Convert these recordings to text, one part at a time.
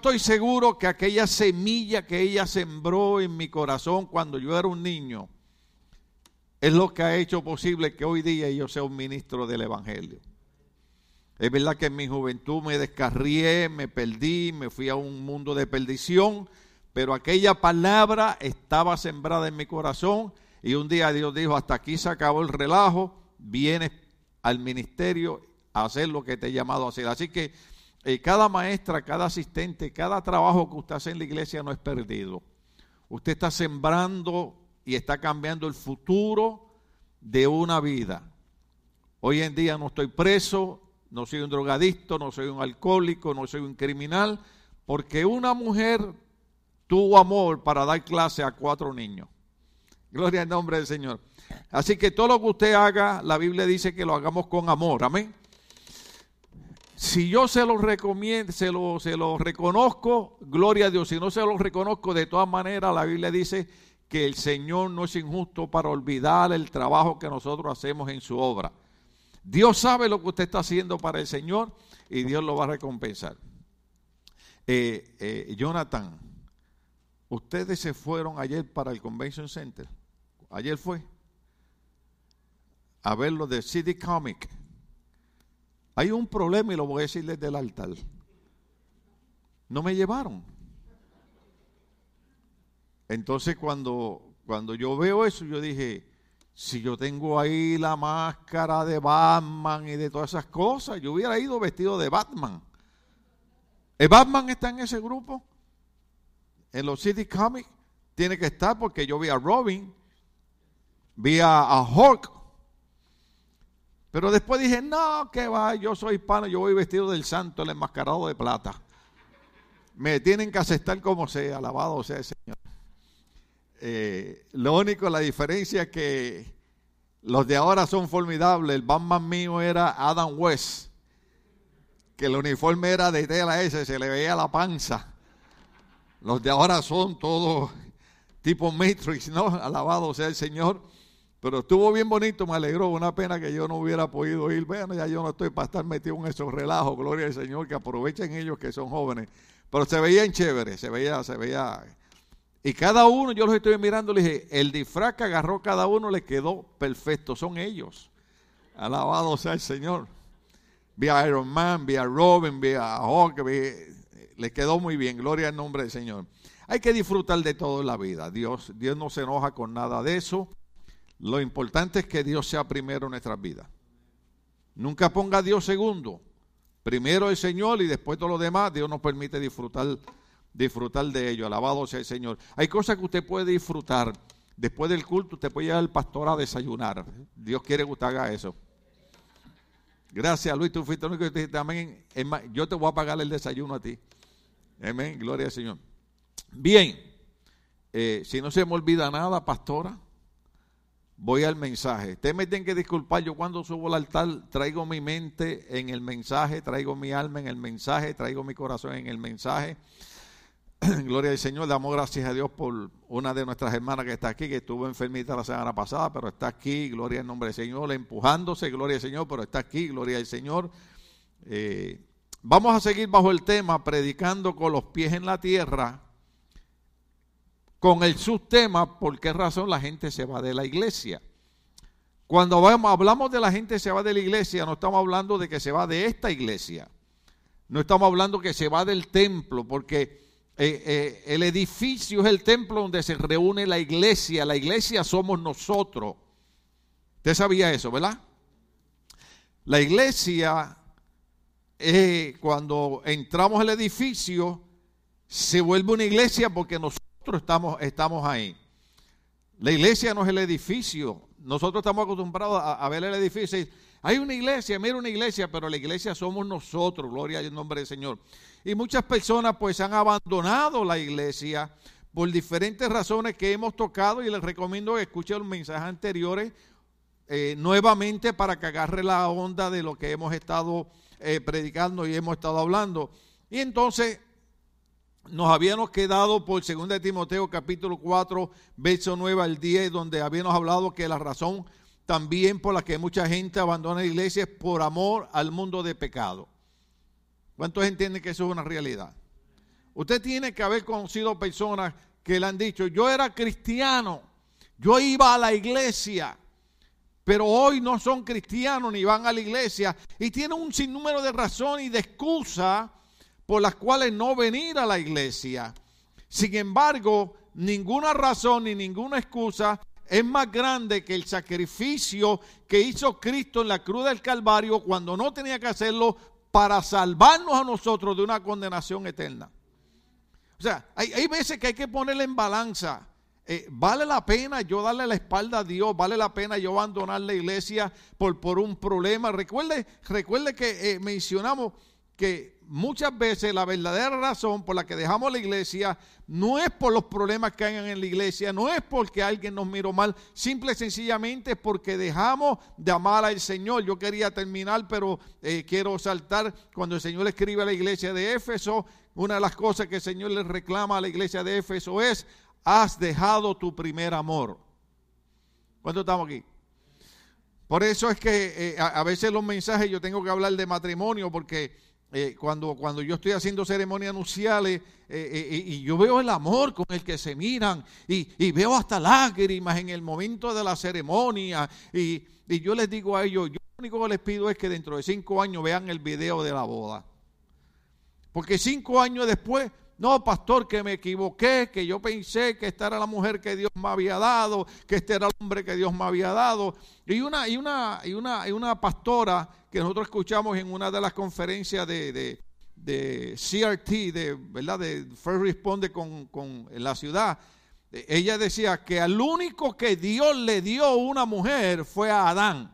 estoy seguro que aquella semilla que ella sembró en mi corazón cuando yo era un niño es lo que ha hecho posible que hoy día yo sea un ministro del Evangelio. Es verdad que en mi juventud me descarrié, me perdí, me fui a un mundo de perdición, pero aquella palabra estaba sembrada en mi corazón y un día Dios dijo, hasta aquí se acabó el relajo, vienes al ministerio a hacer lo que te he llamado a hacer. Así que eh, cada maestra, cada asistente, cada trabajo que usted hace en la iglesia no es perdido. Usted está sembrando y está cambiando el futuro de una vida. Hoy en día no estoy preso, no soy un drogadicto, no soy un alcohólico, no soy un criminal, porque una mujer tuvo amor para dar clase a cuatro niños. Gloria al nombre del Señor. Así que todo lo que usted haga, la Biblia dice que lo hagamos con amor. Amén. Si yo se lo recomiendo, se lo, se lo reconozco, gloria a Dios. Si no se lo reconozco, de todas maneras, la Biblia dice que el Señor no es injusto para olvidar el trabajo que nosotros hacemos en su obra. Dios sabe lo que usted está haciendo para el Señor y Dios lo va a recompensar. Eh, eh, Jonathan, ustedes se fueron ayer para el Convention Center. Ayer fue a ver lo de City Comic. Hay un problema y lo voy a decir desde el altar. No me llevaron. Entonces cuando, cuando yo veo eso, yo dije, si yo tengo ahí la máscara de Batman y de todas esas cosas, yo hubiera ido vestido de Batman. ¿El Batman está en ese grupo? En los City Comics tiene que estar porque yo vi a Robin, vi a, a Hulk. Pero después dije, no, que va, yo soy hispano, yo voy vestido del santo, el enmascarado de plata. Me tienen que aceptar como sea, alabado sea el Señor. Eh, lo único, la diferencia es que los de ahora son formidables. El Batman mío era Adam West, que el uniforme era de tela ese, se le veía la panza. Los de ahora son todos tipo Matrix, ¿no? Alabado sea el Señor. Pero estuvo bien bonito, me alegró. Una pena que yo no hubiera podido ir. Bueno, ya yo no estoy para estar metido en esos relajos. Gloria al Señor, que aprovechen ellos que son jóvenes. Pero se veían chéveres, se veía, se veía y cada uno, yo los estoy mirando, le dije, el disfraz que agarró cada uno le quedó perfecto, son ellos. Alabado sea el Señor. Vi a Iron Man, vi a Robin, vi a Hulk, le quedó muy bien, gloria al nombre del Señor. Hay que disfrutar de todo en la vida. Dios, Dios no se enoja con nada de eso. Lo importante es que Dios sea primero en nuestras vidas. Nunca ponga a Dios segundo. Primero el Señor y después todo lo demás. Dios nos permite disfrutar disfrutar de ello. Alabado sea el Señor. Hay cosas que usted puede disfrutar. Después del culto, usted puede ir al pastor a desayunar. Dios quiere que usted haga eso. Gracias, Luis. Tú fuiste el único que dijiste amén. Yo te voy a pagar el desayuno a ti. Amén. Gloria al Señor. Bien. Eh, si no se me olvida nada, pastora, voy al mensaje. Ustedes me tienen que disculpar. Yo cuando subo al altar traigo mi mente en el mensaje, traigo mi alma en el mensaje, traigo mi corazón en el mensaje. Gloria al Señor, damos gracias a Dios por una de nuestras hermanas que está aquí, que estuvo enfermita la semana pasada, pero está aquí, gloria al nombre del Señor, empujándose, gloria al Señor, pero está aquí, gloria al Señor. Eh, vamos a seguir bajo el tema, predicando con los pies en la tierra, con el subtema, por qué razón la gente se va de la iglesia. Cuando hablamos de la gente se va de la iglesia, no estamos hablando de que se va de esta iglesia, no estamos hablando que se va del templo, porque eh, eh, el edificio es el templo donde se reúne la iglesia. La iglesia somos nosotros. Usted sabía eso, ¿verdad? La iglesia, eh, cuando entramos al edificio, se vuelve una iglesia porque nosotros estamos, estamos ahí. La iglesia no es el edificio. Nosotros estamos acostumbrados a, ver el edificio hay una iglesia, mira una iglesia, pero la iglesia somos nosotros, gloria al nombre del Señor. Y muchas personas pues han abandonado la iglesia por diferentes razones que hemos tocado y les recomiendo que escuchen los mensajes anteriores eh, nuevamente para que agarre la onda de lo que hemos estado eh, predicando y hemos estado hablando. Y entonces nos habíamos quedado por 2 Timoteo capítulo 4, verso 9 al 10, donde habíamos hablado que la razón también por la que mucha gente abandona la iglesia es por amor al mundo de pecado. ¿Cuántos entienden que eso es una realidad? Usted tiene que haber conocido personas que le han dicho, yo era cristiano, yo iba a la iglesia, pero hoy no son cristianos ni van a la iglesia y tienen un sinnúmero de razones y de excusas por las cuales no venir a la iglesia. Sin embargo, ninguna razón ni ninguna excusa es más grande que el sacrificio que hizo Cristo en la cruz del Calvario cuando no tenía que hacerlo para salvarnos a nosotros de una condenación eterna. O sea, hay, veces que hay que ponerle en balanza. Eh, vale la pena yo darle la espalda a Dios, vale la pena yo abandonar la iglesia por, por un problema. Recuerde, recuerde que eh, mencionamos que muchas veces la verdadera razón por la que dejamos la iglesia no es por los problemas que hay en la iglesia, no es porque alguien nos miró mal, simple y sencillamente es porque dejamos de amar al Señor. Yo quería terminar, pero eh, quiero saltar cuando el Señor escribe a la iglesia de Éfeso, una de las cosas que el Señor le reclama a la iglesia de Éfeso es, has dejado tu primer amor. ¿Cuánto estamos aquí? Por eso es que eh, a veces los mensajes yo tengo que hablar de matrimonio porque eh, cuando, cuando yo estoy haciendo ceremonias nupciales eh, eh, y yo veo el amor con el que se miran y, veo hasta lágrimas en el momento de la ceremonia y, y, yo les digo a ellos, yo lo único que les pido es que dentro de cinco años vean el video de la boda. Porque cinco años después no, pastor, que me equivoqué, que yo pensé que esta era la mujer que Dios me había dado, que este era el hombre que Dios me había dado. Y una, y una, y una, y una pastora que nosotros escuchamos en una de las conferencias de, de, CRT, de, ¿verdad? de First Responde con, con la ciudad, ella decía que al único que Dios le dio una mujer fue a Adán.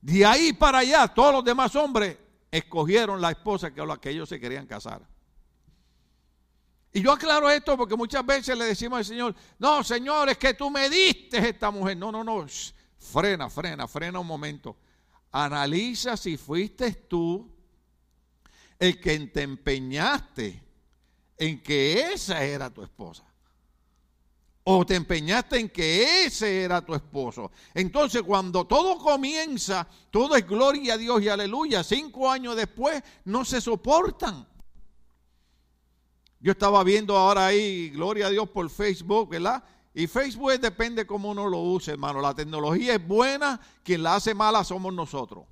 De ahí para allá, todos los demás hombres escogieron la esposa a la que ellos se querían casar. Y yo aclaro esto porque muchas veces le decimos al Señor, no, Señor, es que tú me diste esta mujer. No, no, no, frena, frena, frena un momento. Analiza si fuiste tú el que te empeñaste en que esa era tu esposa o te empeñaste en que ese era tu esposo. Entonces cuando todo comienza, todo es gloria a Dios y aleluya. Cinco años después no se soportan. Yo estaba viendo ahora ahí, gloria a Dios por Facebook, ¿verdad? Y Facebook depende cómo uno lo use, hermano. La tecnología es buena, quien la hace mala somos nosotros.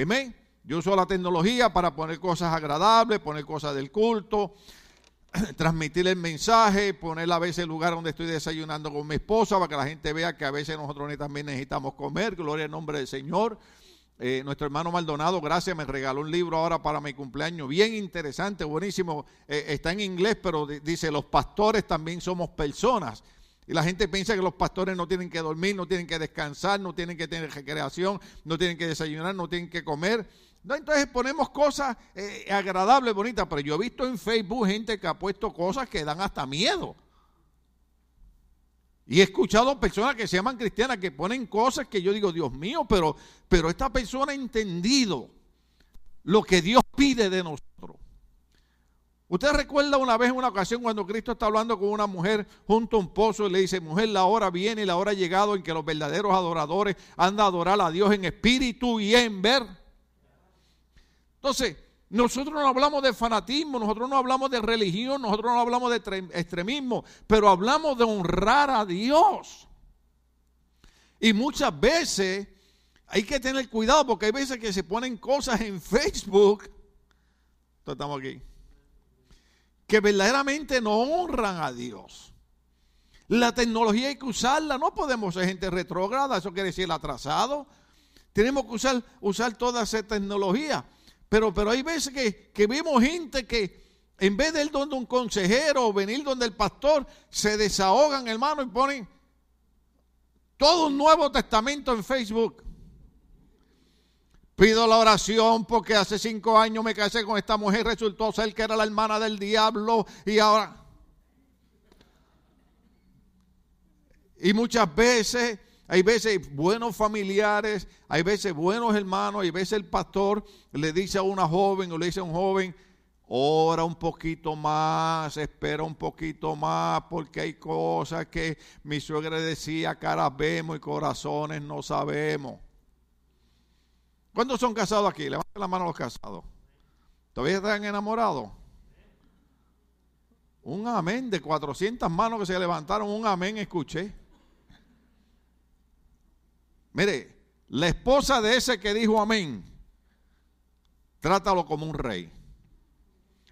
Amén. Yo uso la tecnología para poner cosas agradables, poner cosas del culto, transmitir el mensaje, poner a veces el lugar donde estoy desayunando con mi esposa para que la gente vea que a veces nosotros también necesitamos comer, gloria al nombre del Señor. Eh, nuestro hermano Maldonado, gracias, me regaló un libro ahora para mi cumpleaños, bien interesante, buenísimo, eh, está en inglés, pero dice, los pastores también somos personas. Y la gente piensa que los pastores no tienen que dormir, no tienen que descansar, no tienen que tener recreación, no tienen que desayunar, no tienen que comer. No, entonces ponemos cosas eh, agradables, bonitas, pero yo he visto en Facebook gente que ha puesto cosas que dan hasta miedo. Y he escuchado personas que se llaman cristianas que ponen cosas que yo digo, Dios mío, pero, pero esta persona ha entendido lo que Dios pide de nosotros. Usted recuerda una vez, en una ocasión, cuando Cristo está hablando con una mujer junto a un pozo y le dice, mujer, la hora viene y la hora ha llegado en que los verdaderos adoradores han de adorar a Dios en espíritu y en ver. Entonces, nosotros no hablamos de fanatismo, nosotros no hablamos de religión, nosotros no hablamos de extremismo, pero hablamos de honrar a Dios. Y muchas veces hay que tener cuidado porque hay veces que se ponen cosas en Facebook, estamos aquí, que verdaderamente no honran a Dios. La tecnología hay que usarla, no podemos ser gente retrógrada, eso quiere decir atrasado. Tenemos que usar, usar toda esa tecnología. Pero, pero hay veces que, que vemos gente que en vez de ir donde un consejero o venir donde el pastor, se desahogan, hermano, y ponen todo un Nuevo Testamento en Facebook. Pido la oración porque hace cinco años me casé con esta mujer, resultó ser que era la hermana del diablo y ahora... Y muchas veces hay veces buenos familiares, hay veces buenos hermanos, hay veces el pastor le dice a una joven o le dice a un joven, ora un poquito más, espera un poquito más, porque hay cosas que mi suegra decía, caras vemos y corazones no sabemos. ¿Cuántos son casados aquí? Levanten la mano los casados. ¿Todavía están enamorados? Un amén de 400 manos que se levantaron, un amén escuché. Mire, la esposa de ese que dijo amén, trátalo como un rey.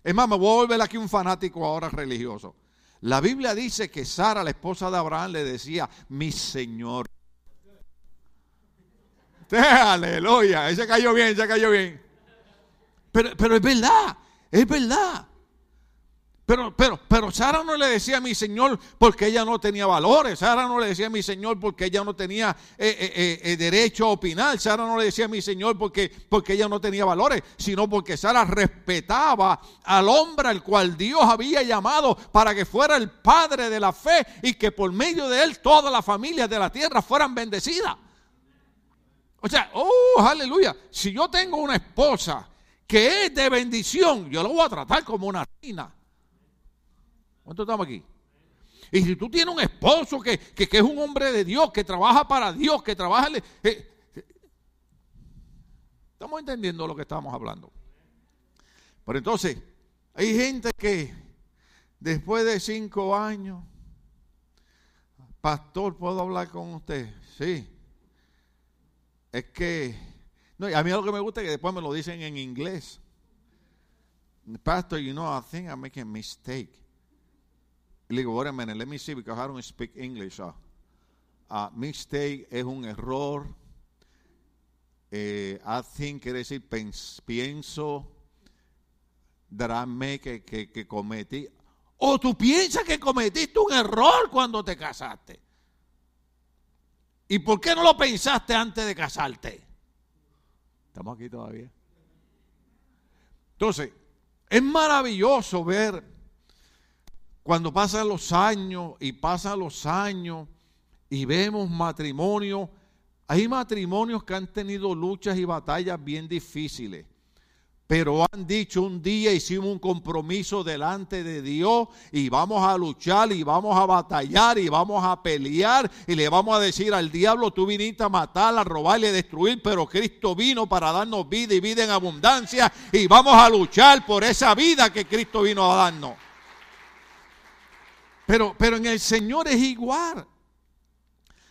Es más, me voy a volver aquí un fanático ahora religioso. La Biblia dice que Sara, la esposa de Abraham, le decía, mi Señor. Aleluya, ese cayó bien, ese cayó bien. Pero, pero es verdad, es verdad. Pero, pero, pero Sara no le decía a mi Señor porque ella no tenía valores. Sara no le decía a mi Señor porque ella no tenía eh, eh, eh, derecho a opinar. Sara no le decía a mi Señor porque, porque ella no tenía valores, sino porque Sara respetaba al hombre al cual Dios había llamado para que fuera el padre de la fe y que por medio de él todas las familias de la tierra fueran bendecidas. O sea, oh, aleluya. Si yo tengo una esposa que es de bendición, yo la voy a tratar como una reina. ¿Cuántos estamos aquí? Y si tú tienes un esposo que, es un hombre de Dios, que trabaja para Dios, que trabaja... Eh, eh, estamos entendiendo lo que estamos hablando. Pero entonces, hay gente que después de cinco años, pastor, ¿puedo hablar con usted? Sí. Es que, no, a mí lo que me gusta es que después me lo dicen en inglés. Pastor, you know, I think I'm making a mistake. Le digo, wait a minute, let me see because I don't speak English. Uh, uh, mistake es un error. Eh, I think quiere decir pienso that que, que cometí. O tú piensas que cometiste un error cuando te casaste. ¿Y por qué no lo pensaste antes de casarte? Estamos aquí todavía. Entonces, es maravilloso ver cuando pasan los años y pasan los años y vemos matrimonios, hay matrimonios que han tenido luchas y batallas bien difíciles pero han dicho un día hicimos un compromiso delante de Dios y vamos a luchar y vamos a batallar y vamos a pelear y le vamos a decir al diablo, tú viniste a matar, a robar y a destruir, pero Cristo vino para darnos vida y vida en abundancia y vamos a luchar por esa vida que Cristo vino a darnos. Pero, pero en el Señor es igual.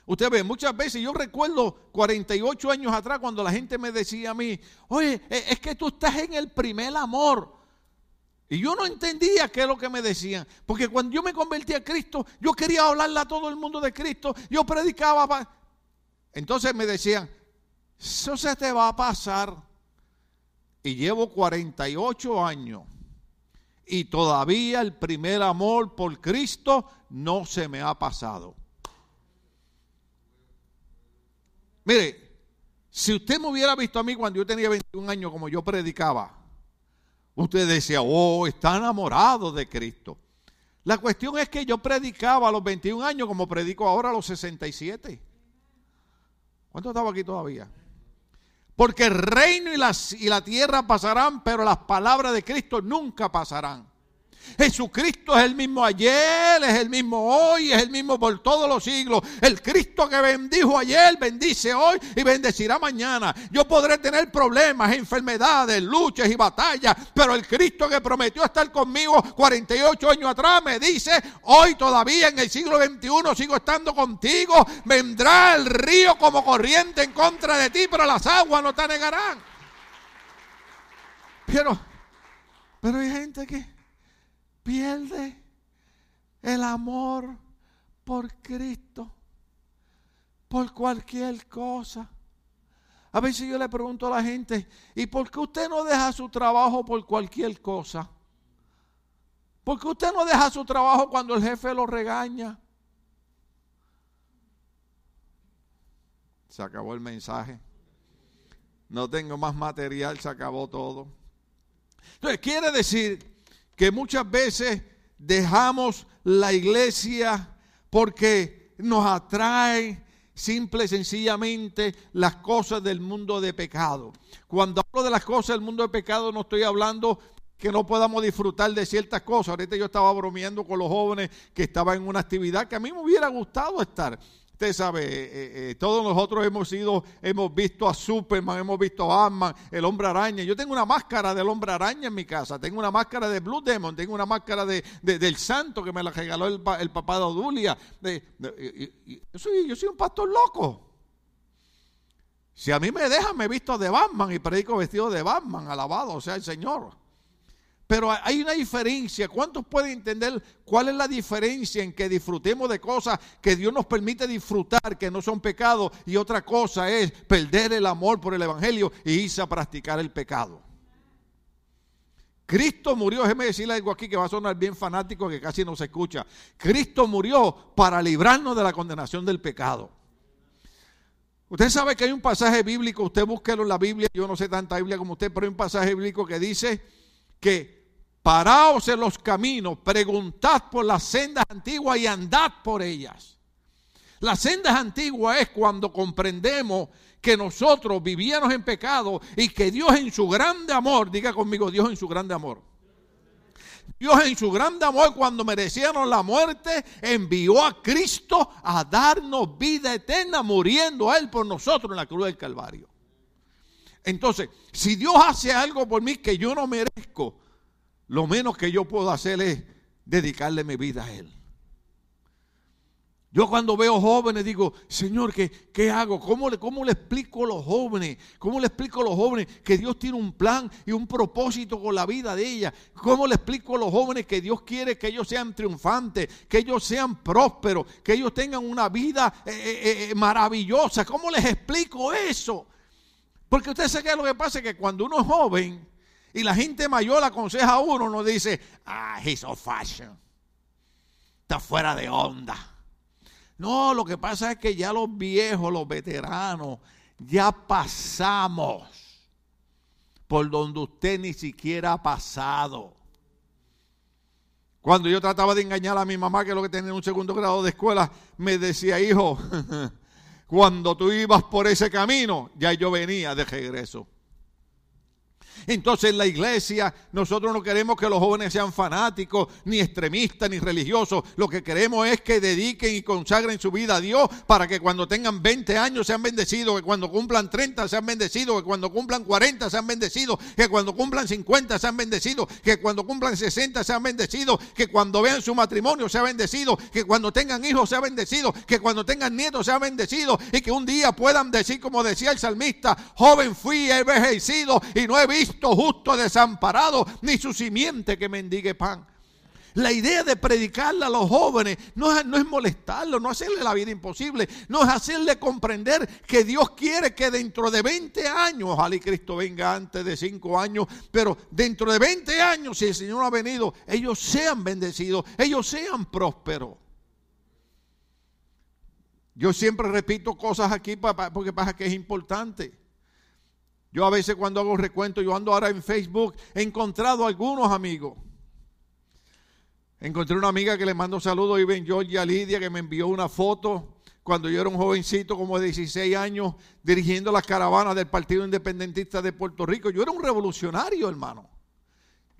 Usted ve, muchas veces yo recuerdo 48 años atrás cuando la gente me decía a mí, oye, e, es que tú estás en el primer amor. Y yo no entendía qué es lo que me decían. Porque cuando yo me convertí a Cristo, yo quería hablarle a todo el mundo de Cristo. Yo predicaba. Entonces me decían, eso se te va a pasar. Y llevo 48 años y todavía el primer amor por Cristo no se me ha pasado. Mire, si usted me hubiera visto a mí cuando yo tenía 21 años como yo predicaba, usted decía, oh, está enamorado de Cristo. La cuestión es que yo predicaba a los 21 años como predico ahora a los 67. ¿Cuánto estaba aquí todavía? Porque el reino y, y la tierra pasarán, pero las palabras de Cristo nunca pasarán. Jesucristo es el mismo ayer, es el mismo hoy, es el mismo por todos los siglos. El Cristo que bendijo ayer, bendice hoy y bendecirá mañana. Yo podré tener problemas, enfermedades, luchas y batallas, pero el Cristo que prometió estar conmigo 48 años atrás me dice, hoy todavía en el siglo XXI sigo estando contigo. Vendrá el río como corriente en contra de ti, pero las aguas no te anegarán. Pero, pero hay gente que pierde el amor por Cristo, por cualquier cosa. A veces yo le pregunto a la gente, ¿y por qué usted no deja su trabajo por cualquier cosa? ¿Por qué usted no deja su trabajo cuando el jefe lo regaña? Se acabó el mensaje. No tengo más material, se acabó todo. Entonces, quiere decir que muchas veces dejamos la iglesia porque nos atrae simple y sencillamente las cosas del mundo de pecado. Cuando hablo de las cosas del mundo de pecado no estoy hablando que no podamos disfrutar de ciertas cosas. Ahorita yo estaba bromeando con los jóvenes que estaban en una actividad que a mí me hubiera gustado estar. Usted sabe, eh, eh, eh, todos nosotros hemos sido, hemos visto a Superman, hemos visto a Batman, el hombre araña. Yo tengo una máscara del hombre araña en mi casa, tengo una máscara de Blue Demon, tengo una máscara de, del santo que me la regaló el, papá de Odulia. yo, soy, yo soy un pastor loco. Si a mí me dejan, me visto de Batman y predico vestido de Batman, alabado sea el Señor. Pero hay una diferencia. ¿Cuántos pueden entender cuál es la diferencia en que disfrutemos de cosas que Dios nos permite disfrutar, que no son pecados, y otra cosa es perder el amor por el Evangelio y irse a practicar el pecado? Cristo murió, déjeme decirle algo aquí que va a sonar bien fanático, que casi no se escucha. Cristo murió para librarnos de la condenación del pecado. Usted sabe que hay un pasaje bíblico, usted búsquelo en la Biblia, yo no sé tanta Biblia como usted, pero hay un pasaje bíblico que dice que paraos en los caminos, preguntad por las sendas antiguas y andad por ellas. Las sendas antiguas es cuando comprendemos que nosotros vivíamos en pecado y que Dios en su grande amor, diga conmigo, Dios en su grande amor. Dios en su grande amor cuando merecíamos la muerte envió a Cristo a darnos vida eterna muriendo a Él por nosotros en la cruz del Calvario. Entonces, si Dios hace algo por mí que yo no merezco, lo menos que yo puedo hacer es dedicarle mi vida a Él. Yo cuando veo jóvenes digo, Señor, ¿qué, qué hago? ¿Cómo le, ¿Cómo le explico a los jóvenes? ¿Cómo le explico a los jóvenes que Dios tiene un plan y un propósito con la vida de ellas? ¿Cómo le explico a los jóvenes que Dios quiere que ellos sean triunfantes, que ellos sean prósperos, que ellos tengan una vida eh, eh, eh, maravillosa? ¿Cómo les explico eso? Porque usted sabe que lo que pasa es que cuando uno es joven y la gente mayor aconseja a uno, uno dice, ah, he's old fashion. Está fuera de onda. No, lo que pasa es que ya los viejos, los veteranos, ya pasamos por donde usted ni siquiera ha pasado. Cuando yo trataba de engañar a mi mamá, que es lo que tenía un segundo grado de escuela, me decía, hijo, cuando tú ibas por ese camino, ya yo venía de regreso. Entonces en la iglesia nosotros no queremos que los jóvenes sean fanáticos, ni extremistas, ni religiosos. Lo que queremos es que dediquen y consagren su vida a Dios para que cuando tengan 20 años sean bendecidos, que cuando cumplan 30 sean bendecidos, que cuando cumplan 40 sean bendecidos, que cuando cumplan 50 sean bendecidos, que cuando cumplan 60 sean bendecidos, que cuando vean su matrimonio sea bendecido, que cuando tengan hijos sea bendecido, que cuando tengan nietos sea bendecido y que un día puedan decir como decía el salmista, joven fui, he envejecido y no he visto justo desamparado, ni su simiente que mendigue pan. La idea de predicarle a los jóvenes no es, no es molestarlos, no hacerle la vida imposible, no es hacerle comprender que Dios quiere que dentro de 20 años, ojalá y Cristo venga antes de 5 años, pero dentro de 20 años, si el Señor ha venido, ellos sean bendecidos, ellos sean prósperos. Yo siempre repito cosas aquí porque pasa que es importante. Yo a veces cuando hago recuento, yo ando ahora en Facebook, he encontrado algunos amigos. Encontré una amiga que le mando saludos, y en Georgia Lidia, que me envió una foto cuando yo era un jovencito como de 16 años dirigiendo las caravanas del Partido Independentista de Puerto Rico. Yo era un revolucionario, hermano.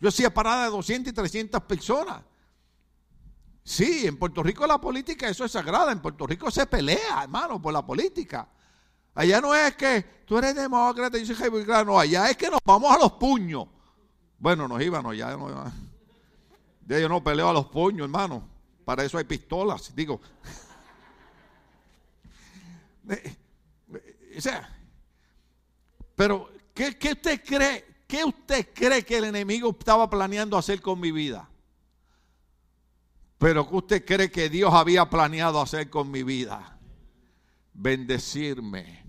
Yo hacía parada de 200 y 300 personas. Sí, en Puerto Rico la política, eso es sagrada. En Puerto Rico se pelea, hermano, por la política. Allá no es que tú eres demócrata y yo soy republicano, no, allá es que nos vamos a los puños. Bueno, nos íbamos, ya no Ya yo no peleo a los puños, hermano. Para eso hay pistolas, digo. Eh, o sea, pero ¿qué, ¿qué, usted cree? ¿Qué usted cree que el enemigo estaba planeando hacer con mi vida? Pero ¿qué usted cree que Dios había planeado hacer con mi vida? Bendecirme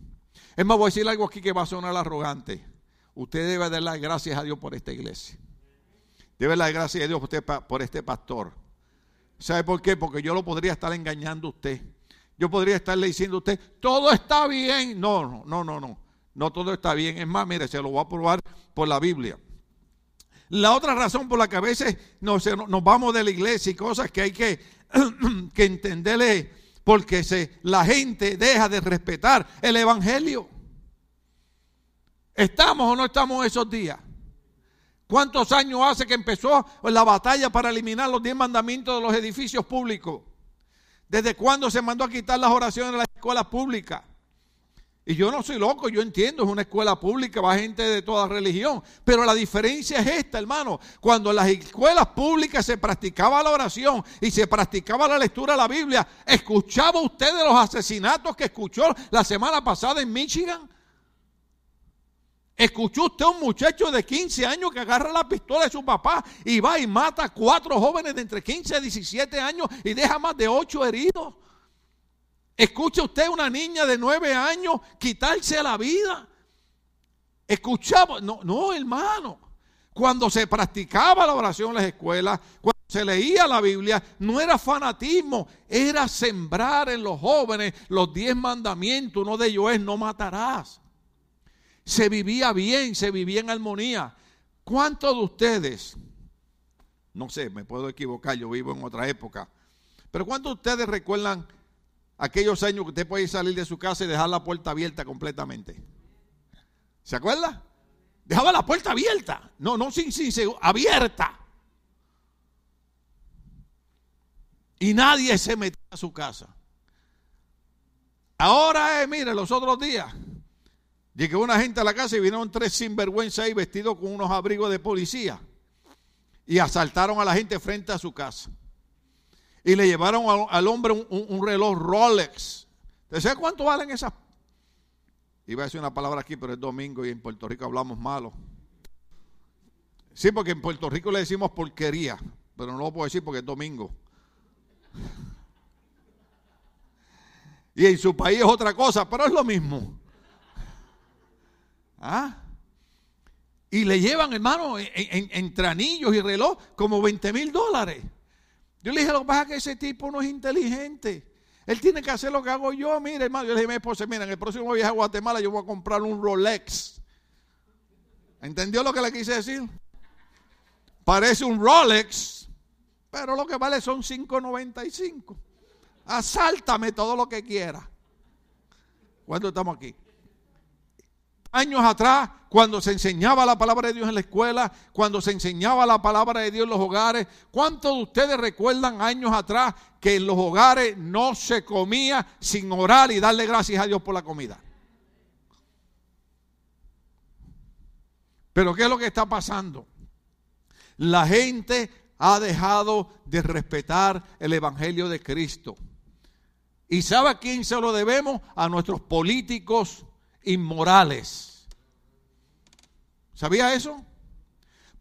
es más, voy a decir algo aquí que va a sonar arrogante. Usted debe dar las gracias a Dios por esta iglesia. Debe las gracias a Dios por este pastor. ¿Sabe por qué? Porque yo lo podría estar engañando a usted. Yo podría estarle diciendo a usted, todo está bien. No, no, no, no, no. No todo está bien. Es más, mire, se lo voy a probar por la Biblia. La otra razón por la que a veces nos, nos vamos de la iglesia y cosas que hay que, que entenderle porque se, la gente deja de respetar el Evangelio. ¿Estamos o no estamos esos días? ¿Cuántos años hace que empezó la batalla para eliminar los diez mandamientos de los edificios públicos? ¿Desde cuándo se mandó a quitar las oraciones de las escuelas públicas? Y yo no soy loco, yo entiendo, es una escuela pública, va gente de toda religión. Pero la diferencia es esta, hermano. Cuando en las escuelas públicas se practicaba la oración y se practicaba la lectura de la Biblia, ¿escuchaba usted de los asesinatos que escuchó la semana pasada en Michigan? ¿Escuchó usted a un muchacho de 15 años que agarra la pistola de su papá y va y mata a cuatro jóvenes de entre 15 y 17 años y deja más de ocho heridos? Escucha usted una niña de nueve años quitarse la vida. Escuchaba, no, no, hermano. Cuando se practicaba la oración en las escuelas, cuando se leía la Biblia, no era fanatismo, era sembrar en los jóvenes los diez mandamientos. Uno de ellos es no matarás. Se vivía bien, se vivía en armonía. ¿Cuántos de ustedes, no sé, me puedo equivocar, yo vivo en otra época, pero cuántos de ustedes recuerdan aquellos años que usted puede salir de su casa y dejar la puerta abierta completamente. ¿Se acuerda? Dejaba la puerta abierta. No, no sin, sin, abierta. Y nadie se metía a su casa. Ahora, eh, mire, los otros días, llegó una gente a la casa y vinieron tres sinvergüenza ahí vestidos con unos abrigos de policía. Y asaltaron a la gente frente a su casa y le llevaron al, hombre un, reloj Rolex. ¿Te sabes cuánto valen esas? Iba a decir una palabra aquí, pero es domingo y en Puerto Rico hablamos malo. Sí, porque en Puerto Rico le decimos porquería, pero no lo puedo decir porque es domingo. Y en su país es otra cosa, pero es lo mismo. ¿Ah? Y le llevan, hermano, entre anillos y reloj, como 20 mil dólares. Yo le dije, lo que pasa es que ese tipo no es inteligente. Él tiene que hacer lo que hago yo. Mire, hermano, yo le dije a mi esposa, mira, en el próximo viaje a Guatemala yo voy a comprar un Rolex. ¿Entendió lo que le quise decir? Parece un Rolex, pero lo que vale son 5.95. Asáltame todo lo que quiera. ¿Cuánto estamos aquí? Años atrás, cuando se enseñaba la palabra de Dios en la escuela, cuando se enseñaba la palabra de Dios en los hogares, ¿cuántos de ustedes recuerdan años atrás que en los hogares no se comía sin orar y darle gracias a Dios por la comida? Pero ¿qué es lo que está pasando? La gente ha dejado de respetar el Evangelio de Cristo. ¿Y sabe a quién se lo debemos? A nuestros políticos inmorales. ¿Sabía eso?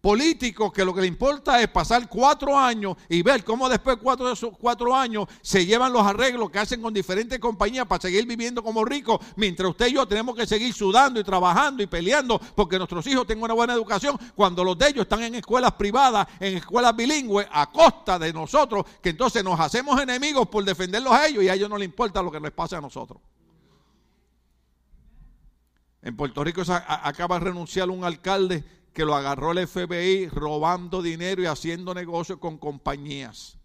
Políticos que lo que le importa es pasar cuatro años y ver cómo después de cuatro, cuatro años se llevan los arreglos que hacen con diferentes compañías para seguir viviendo como ricos, mientras usted y yo tenemos que seguir sudando y trabajando y peleando porque nuestros hijos tengan una buena educación, cuando los de ellos están en escuelas privadas, en escuelas bilingües, a costa de nosotros, que entonces nos hacemos enemigos por defenderlos a ellos y a ellos no les importa lo que les pase a nosotros. En Puerto Rico acaba de renunciar un alcalde que lo agarró el FBI robando dinero y haciendo negocios con compañías.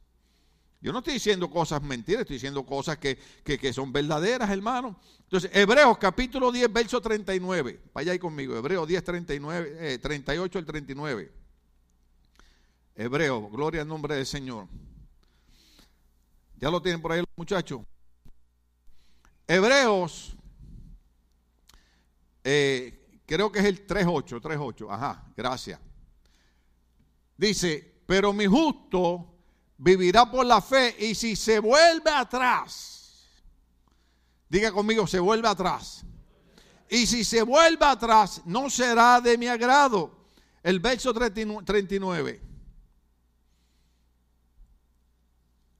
Yo no estoy diciendo cosas mentiras, estoy diciendo cosas que, son verdaderas, hermano. Entonces, Hebreos capítulo 10, verso 39. Vaya ahí conmigo, Hebreos 10, 39, 38 al 39. Hebreos, gloria al nombre del Señor. ¿Ya lo tienen por ahí los muchachos? Hebreos eh, creo que es el 3.8, 3.8, ajá, gracias. Dice, pero mi justo vivirá por la fe y si se vuelve atrás, diga conmigo, se vuelve atrás. Y si se vuelve atrás, no será de mi agrado. El verso 39.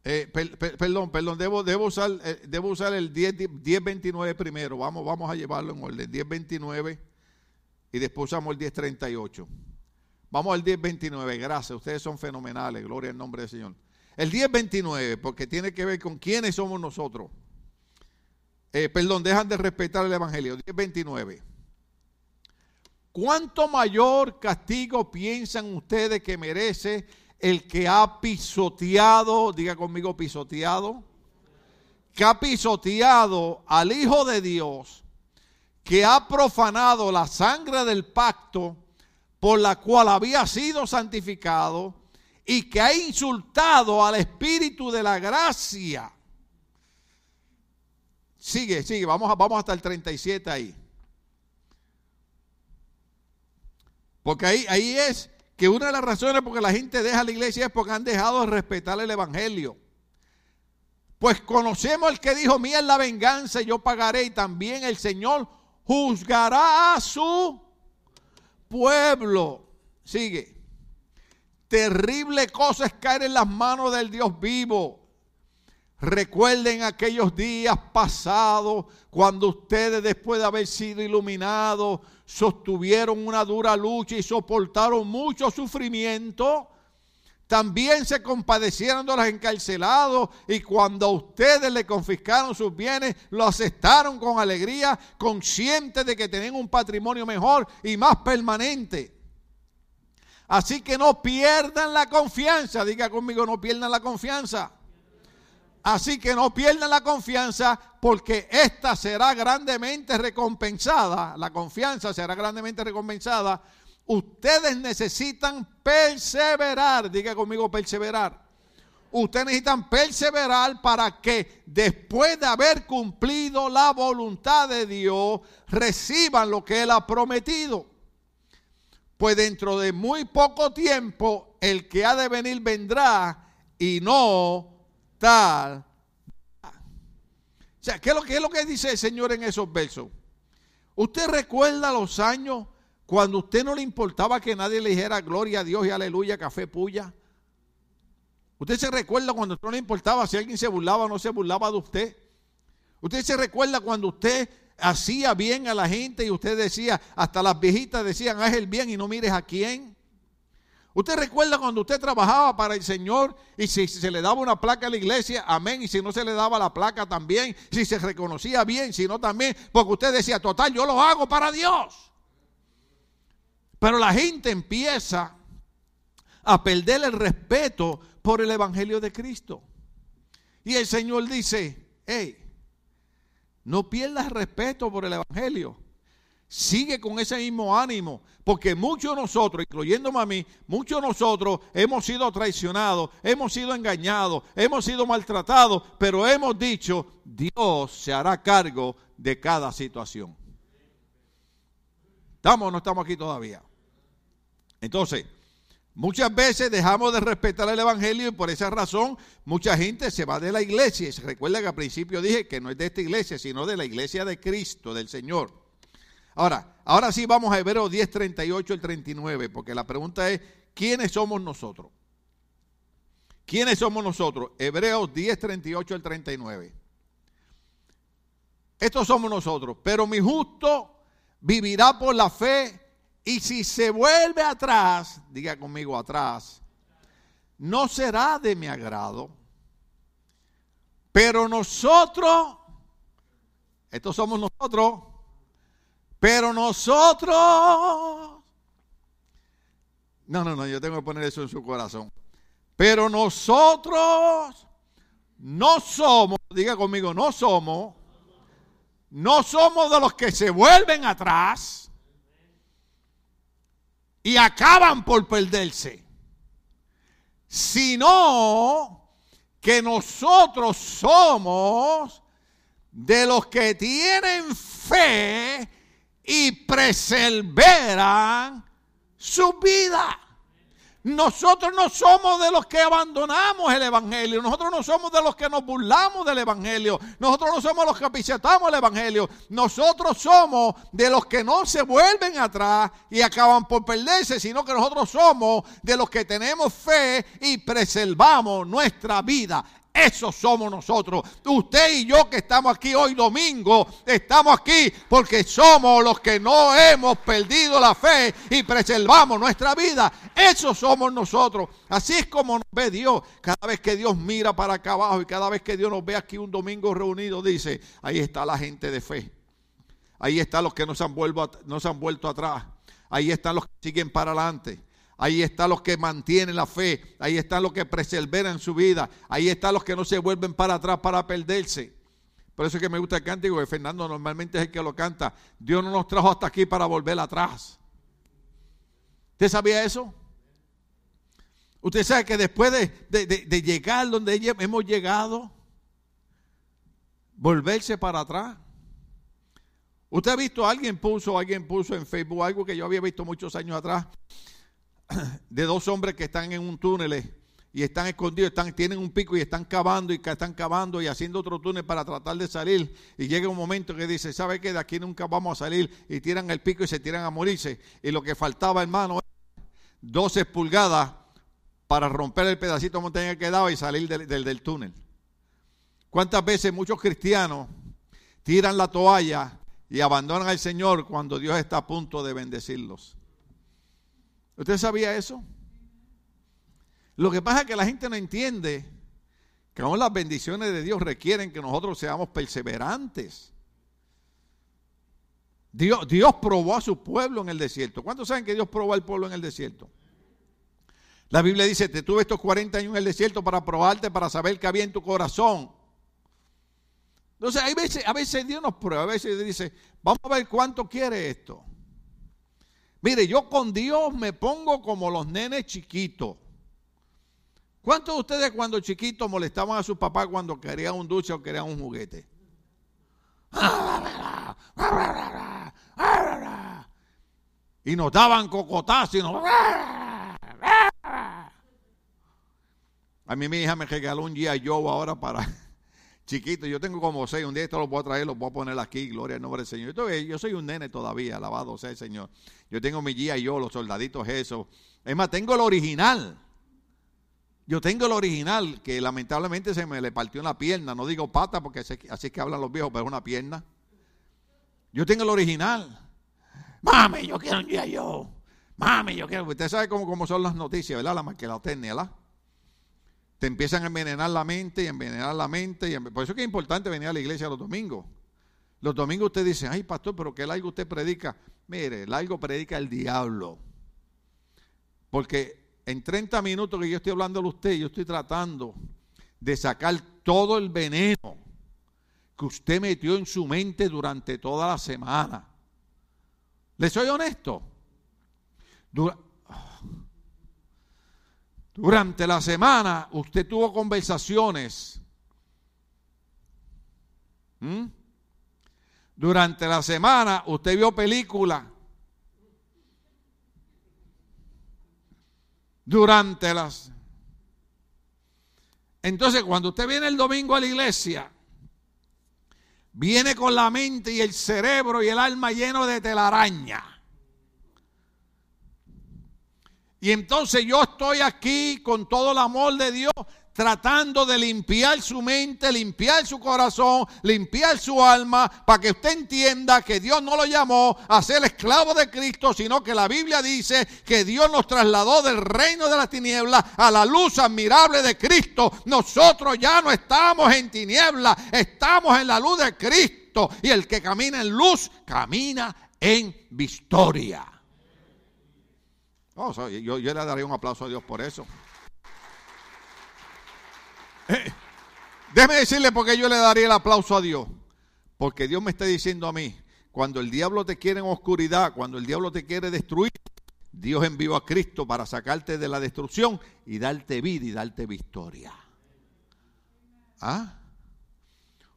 Eh, perdón, perdón, debo, debo, usar, eh, debo usar el 10.29 primero. Vamos, vamos a llevarlo en orden. 10.29 y después usamos el 10.38. Vamos al 10.29. Gracias, ustedes son fenomenales. Gloria al nombre del Señor. El 10.29, porque tiene que ver con quiénes somos nosotros. Eh, perdón, dejan de respetar el Evangelio. 10.29. ¿Cuánto mayor castigo piensan ustedes que merece el que ha pisoteado, diga conmigo pisoteado, que ha pisoteado al Hijo de Dios, que ha profanado la sangre del pacto por la cual había sido santificado y que ha insultado al Espíritu de la gracia. Sigue, sigue, vamos, vamos hasta el 37 ahí. Porque ahí, ahí es que una de las razones por que la gente deja la iglesia es porque han dejado de respetar el Evangelio. Pues conocemos el que dijo, mía es la venganza, yo pagaré y también el Señor juzgará a su pueblo. Sigue. Terrible cosa es caer en las manos del Dios vivo. Recuerden aquellos días pasados cuando ustedes después de haber sido iluminados sostuvieron una dura lucha y soportaron mucho sufrimiento. También se compadecieron de los encarcelados y cuando a ustedes le confiscaron sus bienes, lo aceptaron con alegría, conscientes de que tienen un patrimonio mejor y más permanente. Así que no pierdan la confianza. Diga conmigo, no pierdan la confianza. Así que no pierdan la confianza porque esta será grandemente recompensada. La confianza será grandemente recompensada. Ustedes necesitan perseverar. Diga conmigo perseverar. Ustedes necesitan perseverar para que después de haber cumplido la voluntad de Dios, reciban lo que Él ha prometido. Pues dentro de muy poco tiempo, el que ha de venir vendrá y no tal. O sea, ¿qué es, lo, ¿qué es lo que dice el Señor en esos versos? ¿Usted recuerda los años cuando a usted no le importaba que nadie le dijera gloria a Dios y aleluya, café puya? ¿Usted se recuerda cuando no le importaba si alguien se burlaba o no se burlaba de usted? ¿Usted se recuerda cuando usted hacía bien a la gente y usted decía, hasta las viejitas decían, haz el bien y no mires a quién? ¿Usted recuerda cuando usted trabajaba para el Señor y si se le daba una placa a la iglesia, amén, y si no se le daba la placa también, si se reconocía bien, si no también, porque usted decía, total, yo lo hago para Dios. Pero la gente empieza a perder el respeto por el Evangelio de Cristo. Y el Señor dice, hey, no pierdas respeto por el Evangelio sigue con ese mismo ánimo, porque muchos de nosotros, incluyéndome a mí, muchos de nosotros hemos sido traicionados, hemos sido engañados, hemos sido maltratados, pero hemos dicho, Dios se hará cargo de cada situación. ¿Estamos o no estamos aquí todavía? Entonces, muchas veces dejamos de respetar el Evangelio y por esa razón mucha gente se va de la iglesia. Y se recuerda que al principio dije que no es de esta iglesia, sino de la iglesia de Cristo, del Señor. Ahora, ahora sí vamos a Hebreos 10, 38 y 39, porque la pregunta es, ¿quiénes somos nosotros? ¿Quiénes somos nosotros? Hebreos 10, 38 al 39. Estos somos nosotros. Pero mi justo vivirá por la fe y si se vuelve atrás, diga conmigo atrás, no será de mi agrado. Pero nosotros, estos somos nosotros, pero nosotros... No, no, no, yo tengo que poner eso en su corazón. Pero nosotros no somos, diga conmigo, no somos, no somos de los que se vuelven atrás y acaban por perderse, sino que nosotros somos de los que tienen fe y preserveran su vida. Nosotros no somos de los que abandonamos el Evangelio. Nosotros no somos de los que nos burlamos del Evangelio. Nosotros no somos los que apisetamos el Evangelio. Nosotros somos de los que no se vuelven atrás y acaban por perderse, sino que nosotros somos de los que tenemos fe y preservamos nuestra vida. Eso somos nosotros. Usted y yo que estamos aquí hoy domingo, estamos aquí porque somos los que no hemos perdido la fe y preservamos nuestra vida. Eso somos nosotros. Así es como nos ve Dios. Cada vez que Dios mira para acá abajo y cada vez que Dios nos ve aquí un domingo reunido, dice, ahí está la gente de fe. Ahí están los que no se han, no se han vuelto atrás. Ahí están los que siguen para adelante. Ahí están los que mantienen la fe. Ahí están los que preservan su vida. Ahí están los que no se vuelven para atrás para perderse. Por eso es que me gusta el cántico de Fernando normalmente es el que lo canta. Dios no nos trajo hasta aquí para volver atrás. ¿Usted sabía eso? Usted sabe que después de, llegar donde hemos llegado, volverse para atrás. Usted ha visto, alguien puso, alguien puso en Facebook algo que yo había visto muchos años atrás, de dos hombres que están en un túnel y están escondidos, están, tienen un pico y están cavando y están cavando y haciendo otro túnel para tratar de salir. Y llega un momento que dice, ¿sabe qué? De aquí nunca vamos a salir. Y tiran el pico y se tiran a morirse. Y lo que faltaba, hermano, 12 pulgadas para romper el pedacito de montaña que quedaba y salir del túnel. ¿Cuántas veces muchos cristianos tiran la toalla y abandonan al Señor cuando Dios está a punto de bendecirlos? ¿Usted sabía eso? Lo que pasa es que la gente no entiende que aún las bendiciones de Dios requieren que nosotros seamos perseverantes. Dios, Dios probó a su pueblo en el desierto. ¿Cuántos saben que Dios probó al pueblo en el desierto? La Biblia dice, te tuve estos 40 años en el desierto para probarte, para saber qué había en tu corazón. Entonces, hay veces, a veces Dios nos prueba, a veces dice, vamos a ver cuánto quiere esto. Mire, yo con Dios me pongo como los nenes chiquitos. ¿Cuántos de ustedes cuando chiquitos molestaban a su papá cuando querían un dulce o querían un juguete? Y nos daban cocotazos y. A mí mi hija me regaló un G.I. Joe ahora para chiquito. Yo tengo como seis. Un día esto lo voy a traer, lo voy a poner aquí. Gloria al nombre del Señor. Yo soy un nene todavía, alabado sea el Señor. Yo tengo mi G.I. Joe, los soldaditos esos. Es más, tengo el original. Yo tengo el original, que lamentablemente se me le partió una pierna. No digo pata porque así es que hablan los viejos, pero es una pierna. Yo tengo el original. Mami, yo quiero un G.I. Joe. Mami, yo quiero. Usted sabe cómo, cómo son las noticias, ¿verdad? La mercadotecnia, ¿verdad? Te empiezan a envenenar la mente y envenenar la mente. Y Por eso es que es importante venir a la iglesia los domingos. Los domingos usted dice, ay pastor, pero qué largo usted predica. Mire, largo predica el diablo. Porque en 30 minutos que yo estoy hablando a usted, yo estoy tratando de sacar todo el veneno que usted metió en su mente durante toda la semana. ¿Le soy honesto? Durante la semana usted tuvo conversaciones. ¿Mm? Durante la semana usted vio película. Durante las... Entonces cuando usted viene el domingo a la iglesia, viene con la mente y el cerebro y el alma lleno de telaraña. Y entonces yo estoy aquí con todo el amor de Dios tratando de limpiar su mente, limpiar su corazón, limpiar su alma, para que usted entienda que Dios no lo llamó a ser esclavo de Cristo, sino que la Biblia dice que Dios nos trasladó del reino de las tinieblas a la luz admirable de Cristo. Nosotros ya no estamos en tinieblas, estamos en la luz de Cristo. Y el que camina en luz, camina en victoria. Oh, yo, le daría un aplauso a Dios por eso. Eh, déjeme decirle por qué yo le daría el aplauso a Dios. Porque Dios me está diciendo a mí, cuando el diablo te quiere en oscuridad, cuando el diablo te quiere destruir, Dios envió a Cristo para sacarte de la destrucción y darte vida y darte victoria. ¿Ah?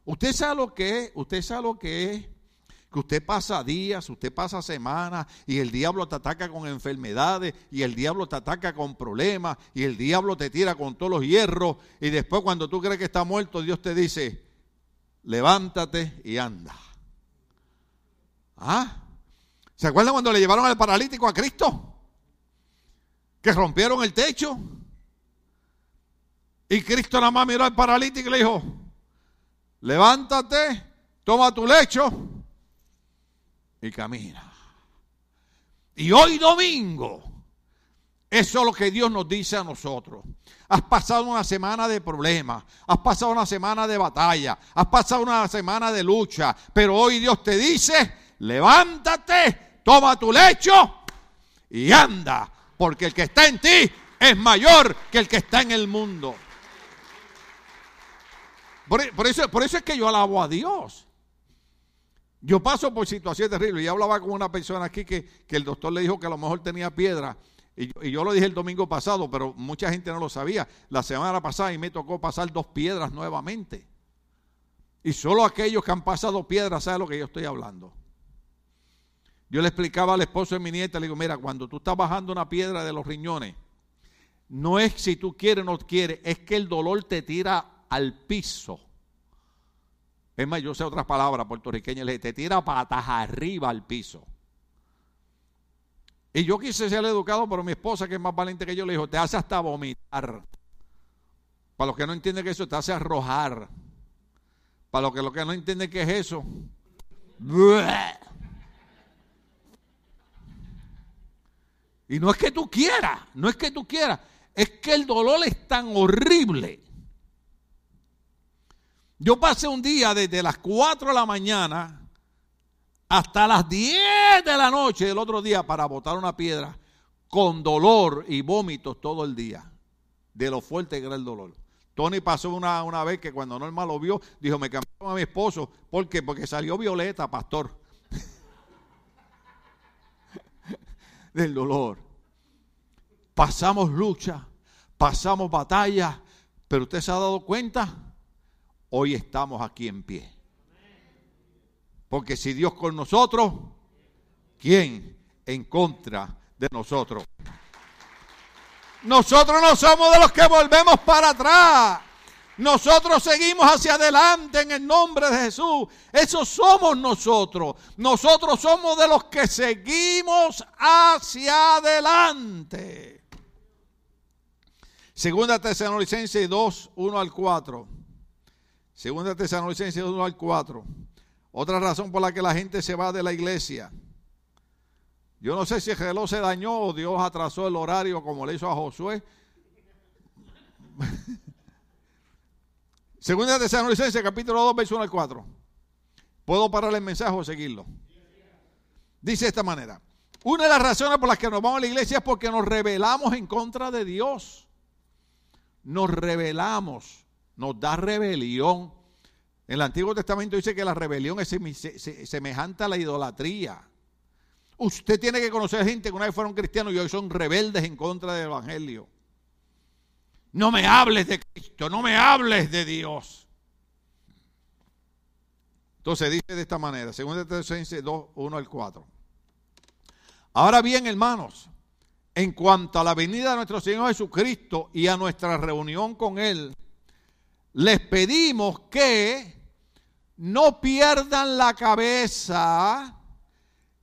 Usted sabe lo que es, usted sabe lo que es que usted pasa días, usted pasa semanas y el diablo te ataca con enfermedades y el diablo te ataca con problemas y el diablo te tira con todos los hierros y después cuando tú crees que está muerto Dios te dice, levántate y anda. ¿Ah? ¿Se acuerdan cuando le llevaron al paralítico a Cristo? Que rompieron el techo. Y Cristo nada más miró al paralítico y le dijo, levántate, toma tu lecho y camina. Y hoy domingo, eso es lo que Dios nos dice a nosotros. Has pasado una semana de problemas, has pasado una semana de batalla, has pasado una semana de lucha, pero hoy Dios te dice, levántate, toma tu lecho y anda, porque el que está en ti es mayor que el que está en el mundo. Por, eso, por eso es que yo alabo a Dios. Yo paso por situaciones terribles. Y hablaba con una persona aquí que, el doctor le dijo que a lo mejor tenía piedra. Y yo, lo dije el domingo pasado, pero mucha gente no lo sabía. La semana pasada y me tocó pasar dos piedras nuevamente. Y solo aquellos que han pasado piedra saben lo que yo estoy hablando. Yo le explicaba al esposo de mi nieta, le digo, mira, cuando tú estás bajando una piedra de los riñones, no es si tú quieres o no quieres, es que el dolor te tira al piso. Es más, yo sé otras palabras puertorriqueñas, le te tira patas arriba al piso. Y yo quise ser educado, pero mi esposa, que es más valiente que yo, le dijo, te hace hasta vomitar. Para los que no entienden que eso, te hace arrojar. Para los que, los que no entienden qué es eso. Y no es que tú quieras, no es que tú quieras, es que el dolor es tan horrible. Yo pasé un día desde las 4 de la mañana hasta las 10 de la noche del otro día para botar una piedra con dolor y vómitos todo el día, de lo fuerte que era el dolor. Tony pasó una, una vez que cuando Norma lo vio, dijo, me cambiaron a mi esposo. ¿Por qué? Porque salió violeta, pastor. Del dolor. Pasamos lucha, pasamos batalla, pero usted se ha dado cuenta, hoy estamos aquí en pie. Porque si Dios con nosotros, ¿quién en contra de nosotros? Nosotros no somos de los que volvemos para atrás. Nosotros seguimos hacia adelante en el nombre de Jesús. Eso somos nosotros. Nosotros somos de los que seguimos hacia adelante. Segunda Tesalonicenses 2, 1 al 4. Segunda Tesalonicenses 1 al 4. Otra razón por la que la gente se va de la iglesia. Yo no sé si el reloj se dañó o Dios atrasó el horario como le hizo a Josué. Segunda Tesalonicenses, capítulo 2, verso 1 al 4. ¿Puedo parar el mensaje o seguirlo? Dice de esta manera. Una de las razones por las que nos vamos a la iglesia es porque nos rebelamos en contra de Dios. Nos rebelamos, nos da rebelión. En el Antiguo Testamento dice que la rebelión es semejante a la idolatría. Usted tiene que conocer gente que una vez fueron cristianos y hoy son rebeldes en contra del Evangelio. No me hables de Cristo, no me hables de Dios. Entonces dice de esta manera, 2 Tesalonicenses 2, 1 al 4. Ahora bien, hermanos, en cuanto a la venida de nuestro Señor Jesucristo y a nuestra reunión con Él, les pedimos que no pierdan la cabeza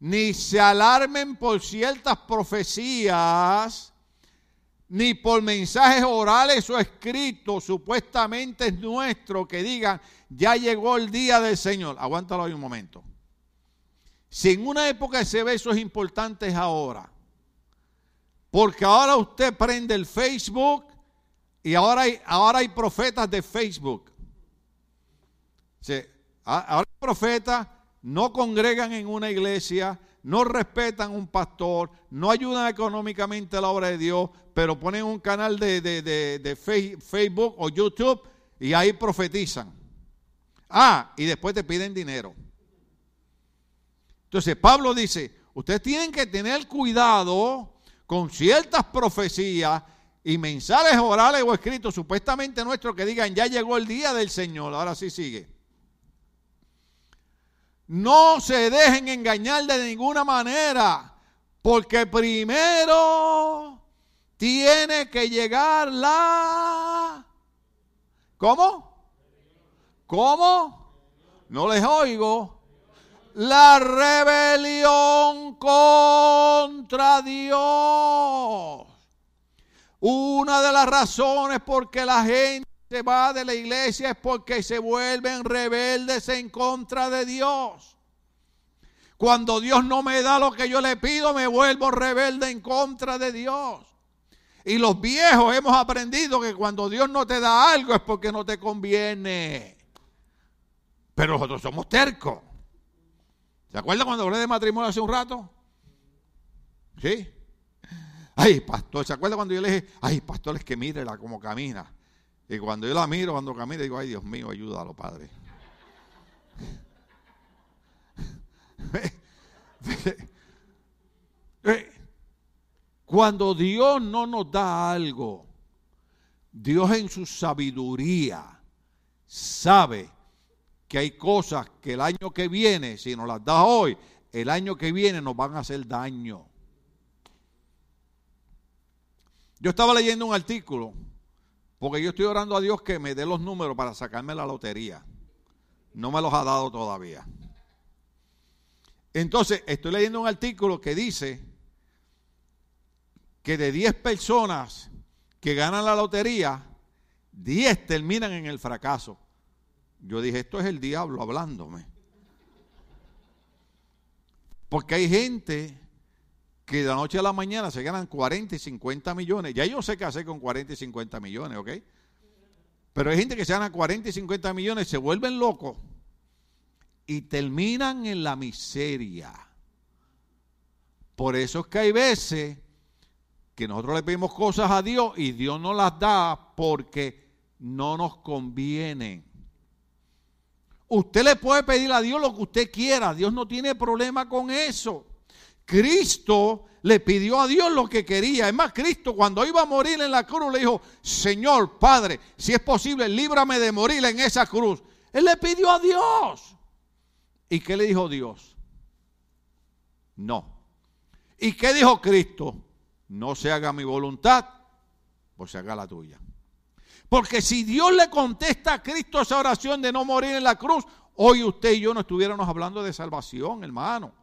ni se alarmen por ciertas profecías, ni por mensajes orales o escritos supuestamente nuestros que digan, ya llegó el día del Señor. Aguántalo ahí un momento. Si en una época se ve eso es importante es ahora. Porque ahora usted prende el Facebook y ahora hay, ahora hay profetas de Facebook. ahora hay profetas no congregan en una iglesia, no respetan un pastor, no ayudan económicamente a la obra de Dios, pero ponen un canal de, Facebook o YouTube y ahí profetizan. Ah, y después te piden dinero. Entonces Pablo dice, ustedes tienen que tener cuidado con ciertas profecías y mensajes orales o escritos supuestamente nuestros que digan, ya llegó el día del Señor. Ahora sí sigue. No se dejen engañar de ninguna manera, porque primero tiene que llegar la... ¿Cómo? ¿Cómo? No les oigo. La rebelión contra Dios. Una de las razones por que la gente se va de la iglesia es porque se vuelven rebeldes en contra de Dios. Cuando Dios no me da lo que yo le pido, me vuelvo rebelde en contra de Dios. Y los viejos hemos aprendido que cuando Dios no te da algo es porque no te conviene. Pero nosotros somos tercos. ¿Se acuerdan cuando hablé de matrimonio hace un rato? ¿Sí? Ay, pastor, ¿se acuerda cuando yo le dije, ay, pastor, es que mírela como camina? Y cuando yo la miro, cuando camina, digo, ay Dios mío, ayúdalo, Padre. Cuando Dios no nos da algo, Dios en su sabiduría sabe que hay cosas que el año que viene, si nos las das hoy, el año que viene nos van a hacer daño. Yo estaba leyendo un artículo, porque yo estoy orando a Dios que me dé los números para sacarme la lotería. No me los ha dado todavía. Entonces, estoy leyendo un artículo que dice que de 10 personas que ganan la lotería, 10 terminan en el fracaso. Yo dije, esto es el diablo hablándome. Porque hay gente que de la noche a la mañana se ganan 40 y 50 millones. Ya yo sé qué hacer con 40 y 50 millones, ¿ok? Pero hay gente que se gana 40 y 50 millones, se vuelven locos y terminan en la miseria. Por eso es que hay veces que nosotros le pedimos cosas a Dios y Dios no las da porque no nos convienen. Usted le puede pedir a Dios lo que usted quiera, Dios no tiene problema con eso. Cristo le pidió a Dios lo que quería. Es más, Cristo cuando iba a morir en la cruz le dijo, Señor, Padre, si es posible, líbrame de morir en esa cruz. Él le pidió a Dios. ¿Y qué le dijo Dios? No. ¿Y qué dijo Cristo? No se haga mi voluntad, pues se haga la tuya. Porque si Dios le contesta a Cristo esa oración de no morir en la cruz, hoy usted y yo no estuviéramos hablando de salvación, hermano.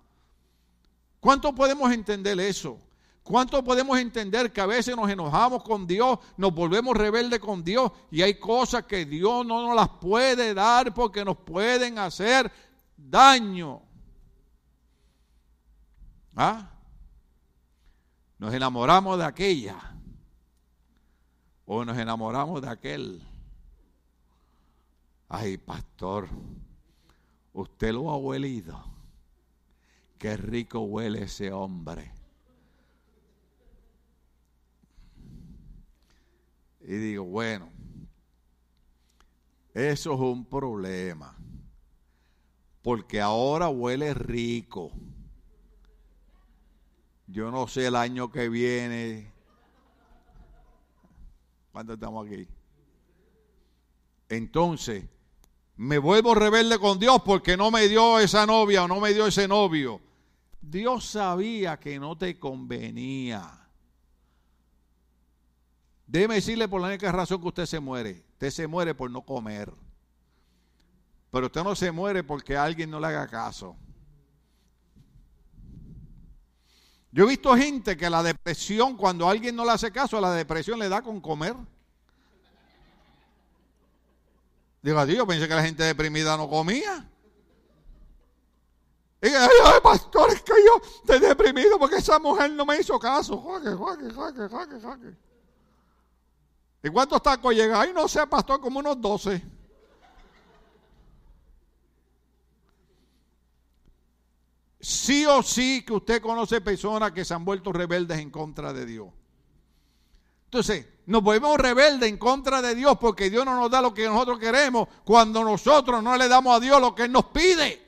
¿Cuánto podemos entender eso? ¿Cuánto podemos entender que a veces nos enojamos con Dios, nos volvemos rebeldes con Dios y hay cosas que Dios no nos las puede dar porque nos pueden hacer daño? ¿Ah? Nos enamoramos de aquella o nos enamoramos de aquel. Ay, pastor, usted lo ha huelido. Qué rico huele ese hombre. Y digo, bueno, eso es un problema. Porque ahora huele rico. Yo no sé el año que viene cuando estamos aquí. Entonces, me vuelvo rebelde con Dios porque no me dio esa novia o no me dio ese novio. Dios sabía que no te convenía. Déjeme decirle por la única razón que usted se muere. Usted se muere por no comer. Pero usted no se muere porque alguien no le haga caso. Yo he visto gente que la depresión, cuando alguien no le hace caso, a la depresión le da con comer. Digo, Dios, pensé que la gente deprimida no comía. Y ay, pastor, es que yo estoy deprimido porque esa mujer no me hizo caso. ¿Y cuántos tacos llega? Ay, no sé, pastor, como unos 12. sí o sí que usted conoce personas que se han vuelto rebeldes en contra de Dios. Entonces, nos volvemos rebeldes en contra de Dios porque Dios no nos da lo que nosotros queremos cuando nosotros no le damos a Dios lo que Él nos pide.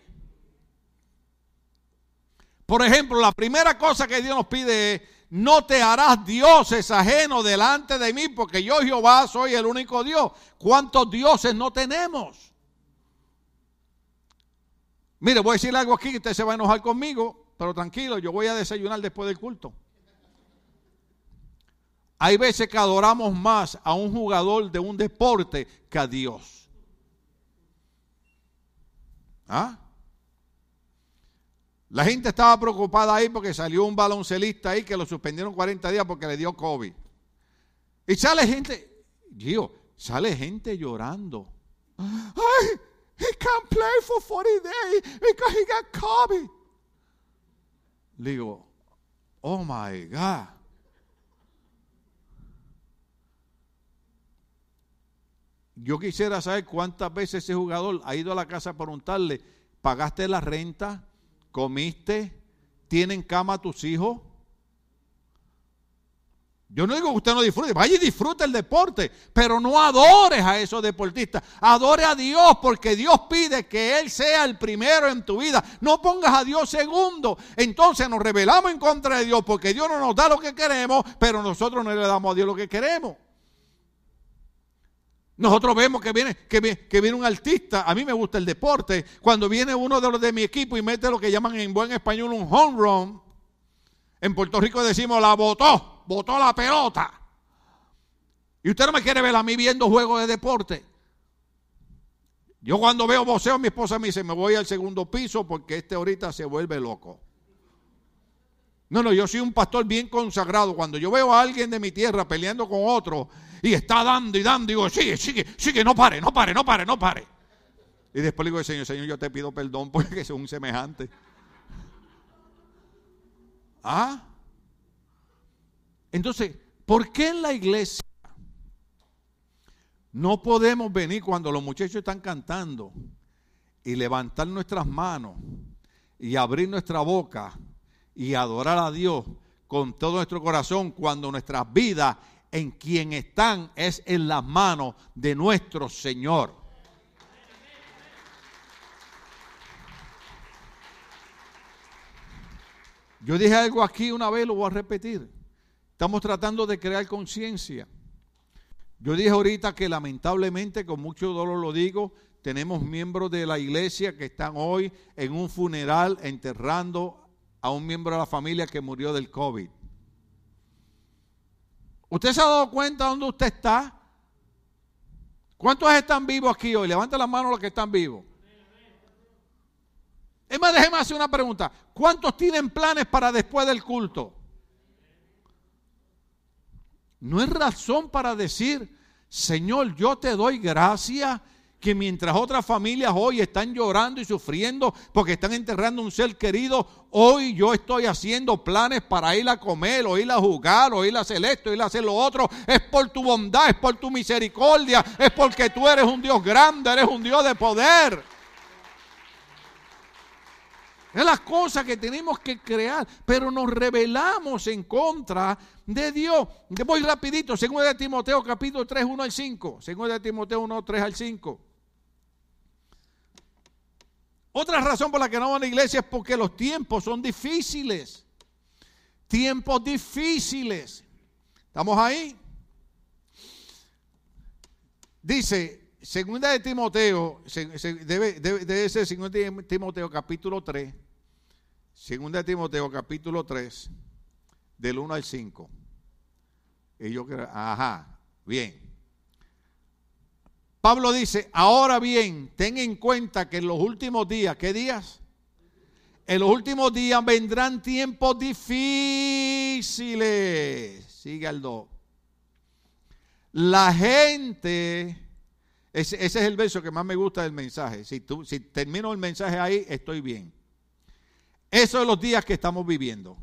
Por ejemplo, la primera cosa que Dios nos pide es, no te harás dioses ajenos delante de mí porque yo Jehová soy el único Dios. ¿Cuántos dioses no tenemos? Mire, voy a decir algo aquí usted se va a enojar conmigo, pero tranquilo, yo voy a desayunar después del culto. Hay veces que adoramos más a un jugador de un deporte que a Dios. ¿Ah? La gente estaba preocupada ahí porque salió un baloncelista ahí que lo suspendieron 40 días porque le dio COVID. Y sale gente, Gio, sale gente llorando. ¡Ay! He can't play for 40 days because he got COVID. Le digo, oh my God. Yo quisiera saber cuántas veces ese jugador ha ido a la casa a preguntarle, ¿pagaste la renta? ¿Comiste? ¿Tienen cama tus hijos? Yo no digo que usted no disfrute, vaya y disfrute el deporte, pero no adores a esos deportistas. Adore a Dios porque Dios pide que Él sea el primero en tu vida. No pongas a Dios segundo. Entonces nos rebelamos en contra de Dios porque Dios no nos da lo que queremos, pero nosotros no le damos a Dios lo que queremos. Nosotros vemos que viene, que, viene un artista, a mí me gusta el deporte, cuando viene uno de los de mi equipo y mete lo que llaman en buen español un home run, en Puerto Rico decimos la botó, botó la pelota. Y usted no me quiere ver a mí viendo juegos de deporte. Yo cuando veo boxeo, mi esposa me dice, me voy al segundo piso porque este ahorita se vuelve loco. No, no, yo soy un pastor bien consagrado. Cuando yo veo a alguien de mi tierra peleando con otro, y está dando y dando. Digo, sigue, sigue, sigue, no pare, no pare, no pare, no pare. Y después le digo, Señor, Señor, yo te pido perdón porque soy un semejante. ¿Ah? Entonces, ¿por qué en la iglesia no podemos venir cuando los muchachos están cantando y levantar nuestras manos y abrir nuestra boca y adorar a Dios con todo nuestro corazón cuando nuestras vidas en quien están es en las manos de nuestro Señor. Yo dije algo aquí una vez, lo voy a repetir. Estamos tratando de crear conciencia. Yo dije ahorita que lamentablemente, con mucho dolor lo digo, tenemos miembros de la iglesia que están hoy en un funeral enterrando a un miembro de la familia que murió del COVID. ¿Usted se ha dado cuenta dónde usted está? ¿Cuántos están vivos aquí hoy? Levanta la mano los que están vivos. Es más, déjeme hacer una pregunta. ¿Cuántos tienen planes para después del culto? No es razón para decir, Señor, yo te doy gracias que mientras otras familias hoy están llorando y sufriendo porque están enterrando un ser querido, hoy yo estoy haciendo planes para ir a comer, o ir a jugar, o ir a hacer esto, o ir a hacer lo otro. Es por tu bondad, es por tu misericordia, es porque tú eres un Dios grande, eres un Dios de poder. Es las cosas que tenemos que crear, pero nos rebelamos en contra de Dios. Voy rapidito, según de Timoteo capítulo 3, 1 al 5. Según de Timoteo 1, 3 al 5. Otra razón por la que no van a la iglesia es porque los tiempos son difíciles. Tiempos difíciles. ¿Estamos ahí? Dice, segunda de Timoteo, debe, debe, ser segunda de Timoteo capítulo 3. Segunda de Timoteo capítulo 3, del 1 al 5. Y yo creo, ajá, bien. Pablo dice, ahora bien, ten en cuenta que en los últimos días, ¿qué días? En los últimos días vendrán tiempos difíciles. Sigue al 2. La gente, ese, es el verso que más me gusta del mensaje. Si, tú, si termino el mensaje ahí, estoy bien. Esos son los días que estamos viviendo.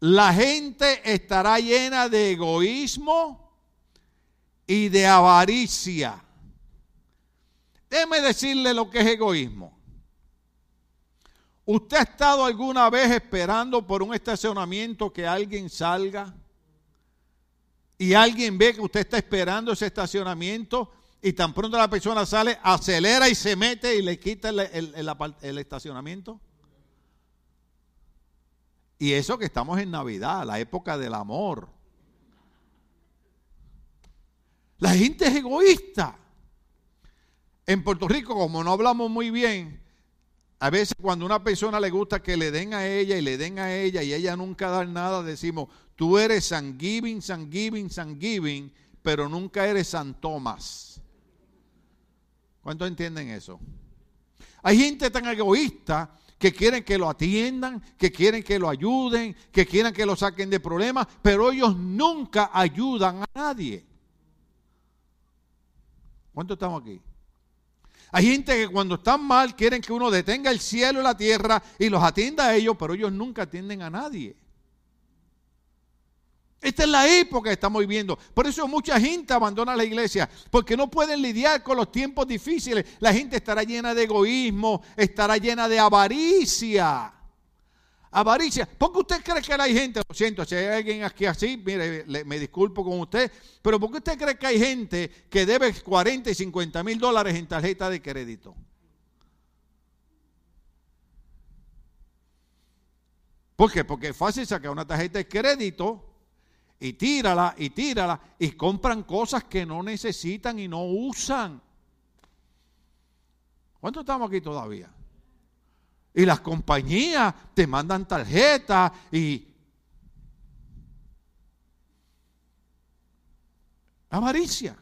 La gente estará llena de egoísmo y de avaricia. Déjeme decirle lo que es egoísmo. ¿Usted ha estado alguna vez esperando por un estacionamiento que alguien salga? Y alguien ve que usted está esperando ese estacionamiento y tan pronto la persona sale, acelera y se mete y le quita el, el estacionamiento. Y eso que estamos en Navidad, la época del amor. La gente es egoísta. En Puerto Rico, como no hablamos muy bien, a veces cuando una persona le gusta que le den a ella y le den a ella y ella nunca da nada, decimos, tú eres San Giving, San Giving, San Giving, pero nunca eres San Tomás. ¿Cuántos entienden eso? Hay gente tan egoísta que quieren que lo atiendan, que quieren que lo ayuden, que quieren que lo saquen de problemas, pero ellos nunca ayudan a nadie. ¿Cuántos estamos aquí? Hay gente que cuando están mal quieren que uno detenga el cielo y la tierra y los atienda a ellos, pero ellos nunca atienden a nadie. Esta es la época que estamos viviendo. Por eso mucha gente abandona la iglesia, porque no pueden lidiar con los tiempos difíciles. La gente estará llena de egoísmo, estará llena de avaricia avaricia. ¿Por qué usted cree que hay gente? Lo siento, si hay alguien aquí así, mire, me disculpo con usted, pero ¿por qué usted cree que hay gente que debe 40 y 50 mil dólares en tarjeta de crédito? ¿Por qué? Porque es fácil sacar una tarjeta de crédito y tírala y tírala y compran cosas que no necesitan y no usan. ¿Cuánto estamos aquí todavía? Y las compañías te mandan tarjetas y... Avaricia.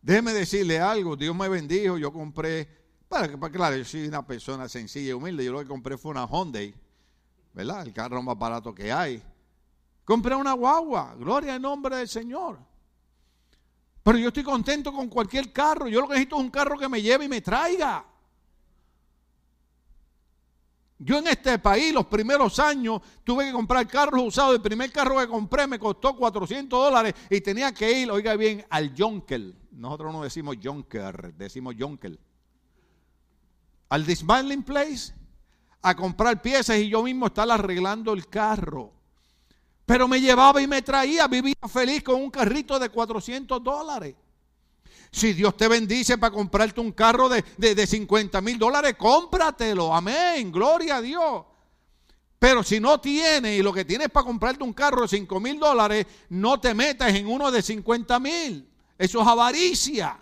Déjeme decirle algo, Dios me bendijo, yo compré, para que, claro, yo soy una persona sencilla y humilde, yo lo que compré fue una Hyundai, ¿verdad? El carro más barato que hay. Compré una guagua, gloria al nombre del Señor. Pero yo estoy contento con cualquier carro, yo lo que necesito es un carro que me lleve y me traiga. Yo en este país los primeros años tuve que comprar carros usados. El primer carro que compré me costó 400 dólares y tenía que ir, oiga bien, al Jonkel. Nosotros no decimos Jonker, decimos Jonkel. Al Dismantling Place a comprar piezas y yo mismo estar arreglando el carro. Pero me llevaba y me traía, vivía feliz con un carrito de 400 dólares. Si Dios te bendice para comprarte un carro de, de, 50 mil dólares, cómpratelo. Amén. Gloria a Dios. Pero si no tienes y lo que tienes para comprarte un carro de 5 mil dólares, no te metas en uno de 50 mil. Eso es avaricia.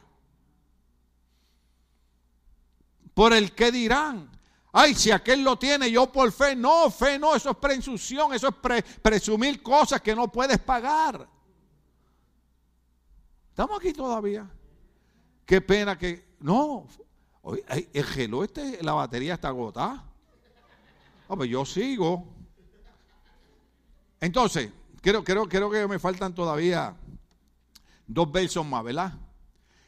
Por el que dirán. Ay, si aquel lo tiene, yo por fe. No, fe no, eso es presunción, eso es presumir cosas que no puedes pagar. Estamos aquí todavía. Qué pena que. No, el gelo este, la batería está agotada. Oh, pues yo sigo. Entonces, creo, creo, creo que me faltan todavía dos versos más, ¿verdad?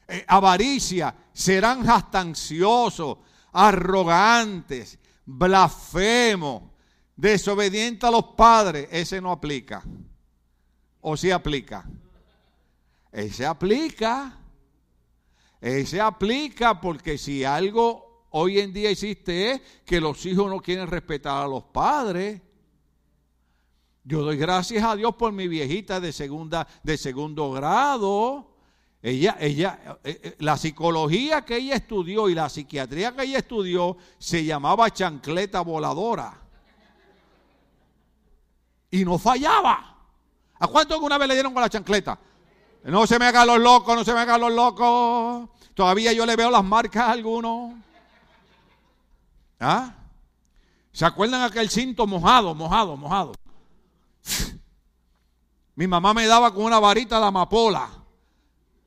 Eh, avaricia, serán jactanciosos, arrogantes, blasfemos, desobedientes a los padres. Ese no aplica. ¿O sí aplica? Ese aplica. Se aplica porque si algo hoy en día existe es que los hijos no quieren respetar a los padres. Yo doy gracias a Dios por mi viejita de segunda de segundo grado. Ella, ella, eh, eh, la psicología que ella estudió y la psiquiatría que ella estudió se llamaba chancleta voladora. Y no fallaba. ¿A cuánto alguna vez le dieron con la chancleta? No se me hagan los locos, no se me hagan los locos. Todavía yo le veo las marcas a algunos. ¿Ah? ¿Se acuerdan aquel cinto mojado, mojado, mojado? Mi mamá me daba con una varita de amapola.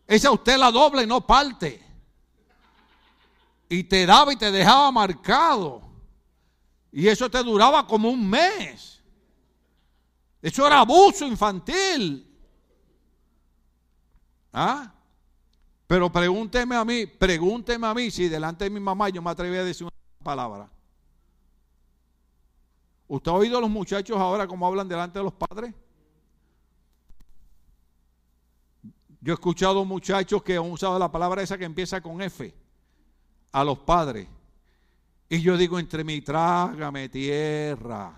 Esa usted la doble, no parte. Y te daba y te dejaba marcado. Y eso te duraba como un mes. Eso era abuso infantil. ¿Ah? Pero pregúnteme a mí, pregúnteme a mí si delante de mi mamá yo me atreví a decir una palabra. ¿Usted ha oído a los muchachos ahora cómo hablan delante de los padres? Yo he escuchado muchachos que han usado la palabra esa que empieza con F, a los padres. Y yo digo, entre mi trágame tierra,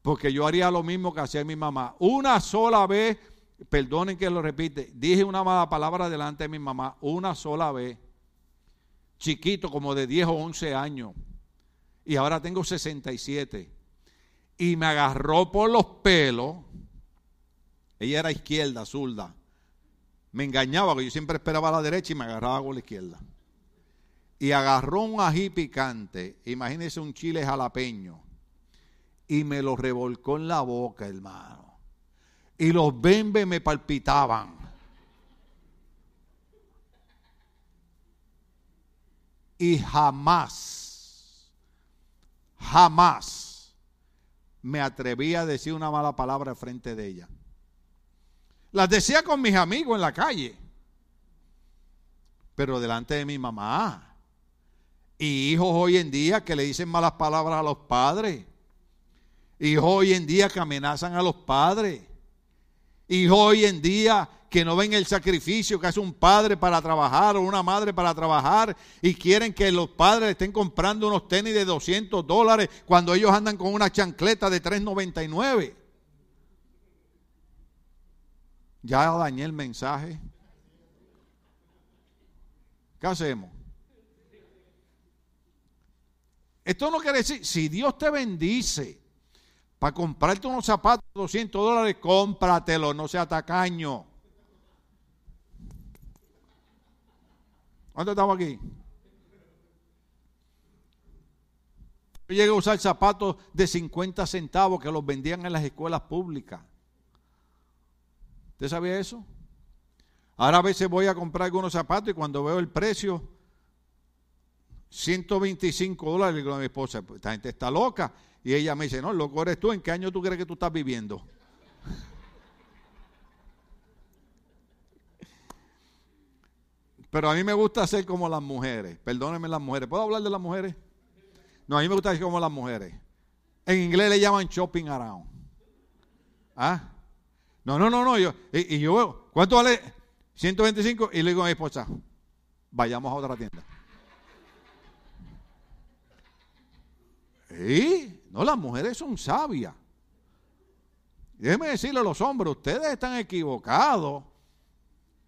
porque yo haría lo mismo que hacía mi mamá. Una sola vez perdonen que lo repite, dije una mala palabra delante de mi mamá una sola vez, chiquito como de 10 o 11 años, y ahora tengo 67, y me agarró por los pelos, ella era izquierda, zurda, me engañaba, porque yo siempre esperaba a la derecha y me agarraba con la izquierda. Y agarró un ají picante, imagínese un chile jalapeño, y me lo revolcó en la boca, hermano y los bembes me palpitaban. Y jamás, jamás me atreví a decir una mala palabra frente de ella. Las decía con mis amigos en la calle, pero delante de mi mamá. Y hijos hoy en día que le dicen malas palabras a los padres. Hijos hoy en día que amenazan a los padres. Y hoy en día que no ven el sacrificio que hace un padre para trabajar o una madre para trabajar y quieren que los padres estén comprando unos tenis de 200 dólares cuando ellos andan con una chancleta de 3.99. Ya dañé el mensaje. ¿Qué hacemos? Esto no quiere decir, si Dios te bendice, Para comprarte unos zapatos de 200 dólares, cómpratelos, no sea tacaño. ¿Cuánto estamos aquí? Yo llegué a usar zapatos de 50 centavos que los vendían en las escuelas públicas. ¿Usted sabía eso? Ahora a veces voy a comprar algunos zapatos y cuando veo el precio, 125 dólares, digo a mi esposa, pues, esta gente está loca. Y ella me dice, no, loco eres tú, ¿en qué año tú crees que tú estás viviendo? Pero a mí me gusta ser como las mujeres. Perdónenme las mujeres. ¿Puedo hablar de las mujeres? No, a mí me gusta ser como las mujeres. En inglés le llaman shopping around. ¿Ah? No, no, no, no. Yo, y, yo, ¿cuánto vale? 125. Y le digo a mi esposa, vayamos a otra tienda. ¿Y? No, las mujeres son sabias. Déjeme decirle a los hombres, ustedes están equivocados.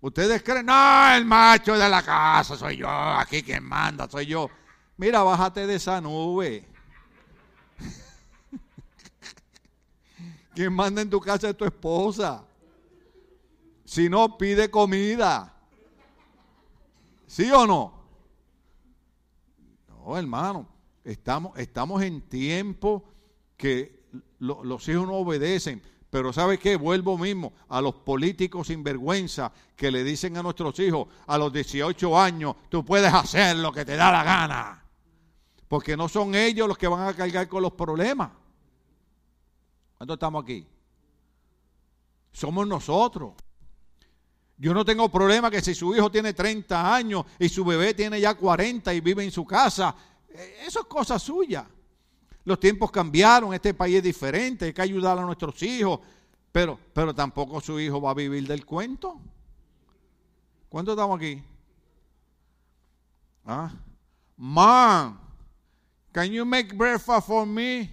Ustedes creen, no, el macho de la casa soy yo, aquí quien manda soy yo. Mira, bájate de esa nube. quien manda en tu casa es tu esposa. Si no, pide comida. ¿Sí o no? No, hermano, estamos, estamos en tiempo que los hijos no obedecen. Pero ¿sabe qué? Vuelvo mismo a los políticos sinvergüenza que le dicen a nuestros hijos a los 18 años, tú puedes hacer lo que te da la gana. Porque no son ellos los que van a cargar con los problemas. ¿Cuánto estamos aquí? Somos nosotros. Yo no tengo problema que si su hijo tiene 30 años y su bebé tiene ya 40 y vive en su casa, eso es cosa suya. Los tiempos cambiaron, este país es diferente, hay que ayudar a nuestros hijos, pero, pero tampoco su hijo va a vivir del cuento. ¿Cuántos estamos aquí? ¿Ah? Mom, can you make breakfast for me?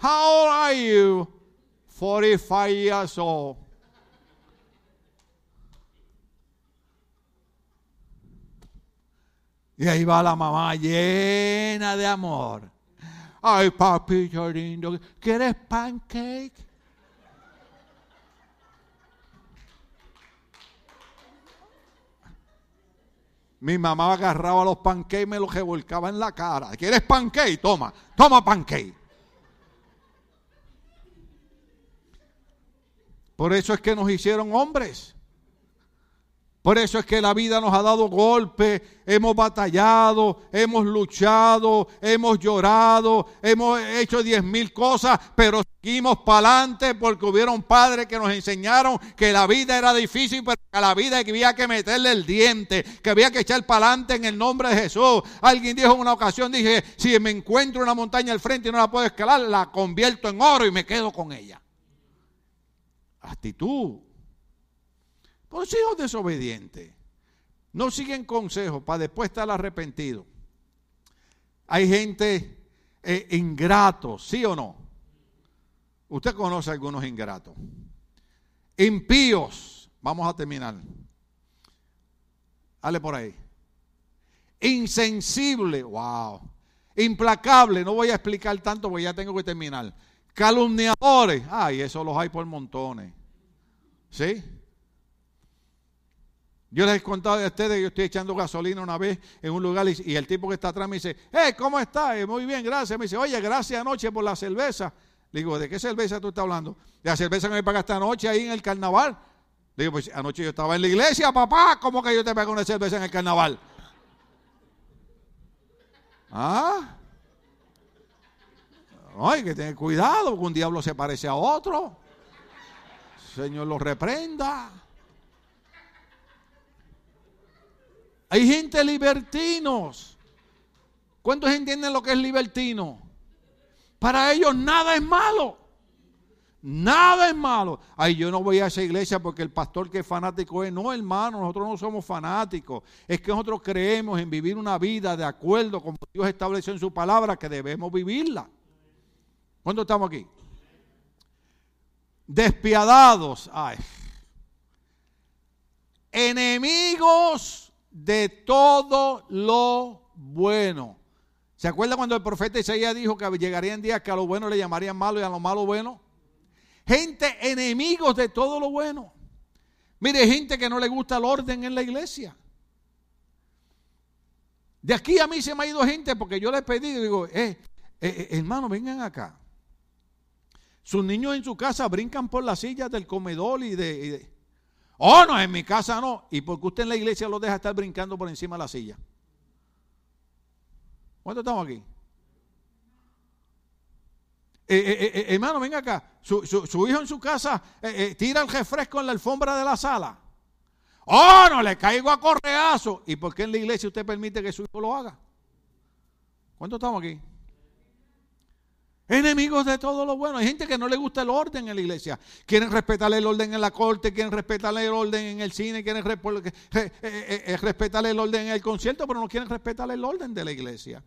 How old are you? 45 years old. Y ahí va la mamá llena de amor. Ay, papito lindo, ¿quieres pancake? Mi mamá agarraba los pancakes y me los revolcaba en la cara. ¿Quieres pancake? Toma, toma pancake. Por eso es que nos hicieron hombres. Por eso es que la vida nos ha dado golpes, hemos batallado, hemos luchado, hemos llorado, hemos hecho diez mil cosas, pero seguimos para adelante porque hubieron padres que nos enseñaron que la vida era difícil, pero que a la vida había que meterle el diente, que había que echar para adelante en el nombre de Jesús. Alguien dijo en una ocasión, dije, si me encuentro una montaña al frente y no la puedo escalar, la convierto en oro y me quedo con ella. Actitud pues hijos desobedientes. No siguen consejos para después estar arrepentidos. Hay gente eh, ingratos, ¿sí o no? Usted conoce algunos ingratos. Impíos. Vamos a terminar. Dale por ahí. Insensible. Wow. Implacable. No voy a explicar tanto porque ya tengo que terminar. Calumniadores. Ay, eso los hay por montones. ¿Sí? Yo les he contado a ustedes que yo estoy echando gasolina una vez en un lugar y, el tipo que está atrás me dice, hey, ¿cómo está? Muy bien, gracias. Me dice, oye, gracias anoche por la cerveza. Le digo, ¿de qué cerveza tú estás hablando? De la cerveza que me pagaste anoche ahí en el carnaval. Le digo, pues anoche yo estaba en la iglesia, papá, ¿cómo que yo te pago una cerveza en el carnaval? ¿Ah? Ay, que tener cuidado, porque un diablo se parece a otro. Señor lo reprenda. Hay gente libertinos. ¿Cuántos entienden lo que es libertino? Para ellos nada es malo. Nada es malo. Ay, yo no voy a esa iglesia porque el pastor que es fanático es. No, hermano, nosotros no somos fanáticos. Es que nosotros creemos en vivir una vida de acuerdo como Dios estableció en su palabra que debemos vivirla. ¿Cuándo estamos aquí? Despiadados. Ay. Enemigos de todo lo bueno. ¿Se acuerda cuando el profeta Isaías dijo que llegarían días que a lo bueno le llamarían malo y a lo malo bueno? Gente enemigos de todo lo bueno. Mire, gente que no le gusta el orden en la iglesia. De aquí a mí se me ha ido gente porque yo le he pedido, digo, eh, eh, eh, hermano, vengan acá. Sus niños en su casa brincan por las sillas del comedor y de, Oh, no, en mi casa no. ¿Y porque usted en la iglesia lo deja estar brincando por encima de la silla? ¿Cuántos estamos aquí? Eh, eh, eh, hermano, venga acá. Su, hijo en su casa tira el refresco en la alfombra de la sala. Oh, no, le caigo a correazo. ¿Y por qué en la iglesia usted permite que su hijo lo haga? ¿Cuántos estamos aquí? Enemigos de todo lo bueno. Hay gente que no le gusta el orden en la iglesia. Quieren respetar el orden en la corte, quieren respetar el orden en el cine, quieren respetar el orden en el concierto, pero no quieren respetar el orden de la iglesia.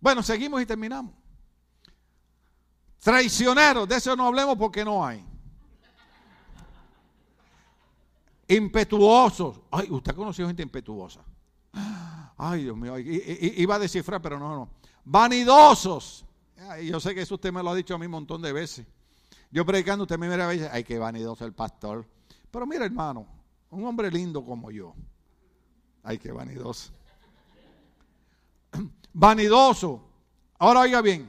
Bueno, seguimos y terminamos. Traicioneros, de eso no hablemos porque no hay. Impetuosos. Ay, usted ha conocido gente impetuosa. Ay, Dios mío, iba a descifrar, pero no, no. Vanidosos. Ay, yo sé que eso usted me lo ha dicho a mí un montón de veces. Yo predicando, usted me mira a ay, qué vanidoso el pastor. Pero mira, hermano, un hombre lindo como yo. Ay, qué vanidoso vanidoso. Ahora oiga bien,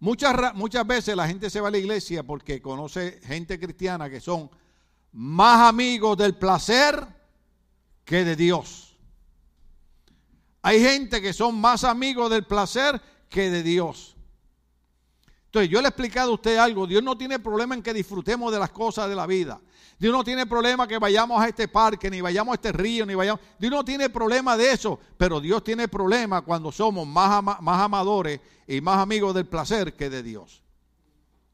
muchas, muchas veces la gente se va a la iglesia porque conoce gente cristiana que son más amigos del placer que de Dios. Hay gente que son más amigos del placer que de Dios. Entonces, yo le he explicado a usted algo. Dios no tiene problema en que disfrutemos de las cosas de la vida. Dios no tiene problema que vayamos a este parque, ni vayamos a este río, ni vayamos. Dios no tiene problema de eso, pero Dios tiene problema cuando somos más, más amadores y más amigos del placer que de Dios.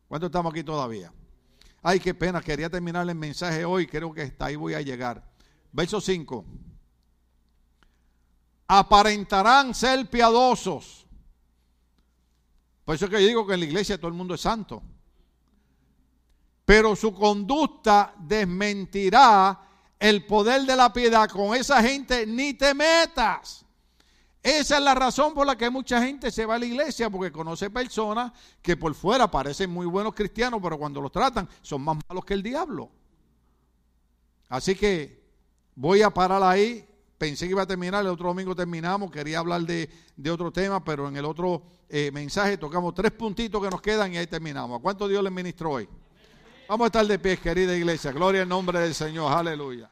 ¿Cuánto estamos aquí todavía? Ay, qué pena, quería terminar el mensaje hoy, creo que hasta ahí voy a llegar. Verso 5. Aparentarán ser piadosos. Por eso es que yo digo que en la iglesia todo el mundo es santo pero su conducta desmentirá el poder de la piedad. Con esa gente ni te metas. Esa es la razón por la que mucha gente se va a la iglesia, porque conoce personas que por fuera parecen muy buenos cristianos, pero cuando los tratan son más malos que el diablo. Así que voy a parar ahí. Pensé que iba a terminar, el otro domingo terminamos, quería hablar de, otro tema, pero en el otro eh, mensaje tocamos tres puntitos que nos quedan y ahí terminamos. ¿A cuánto Dios les ministró hoy? Vamos a estar de pie, querida iglesia. Gloria al nombre del Señor. Aleluya.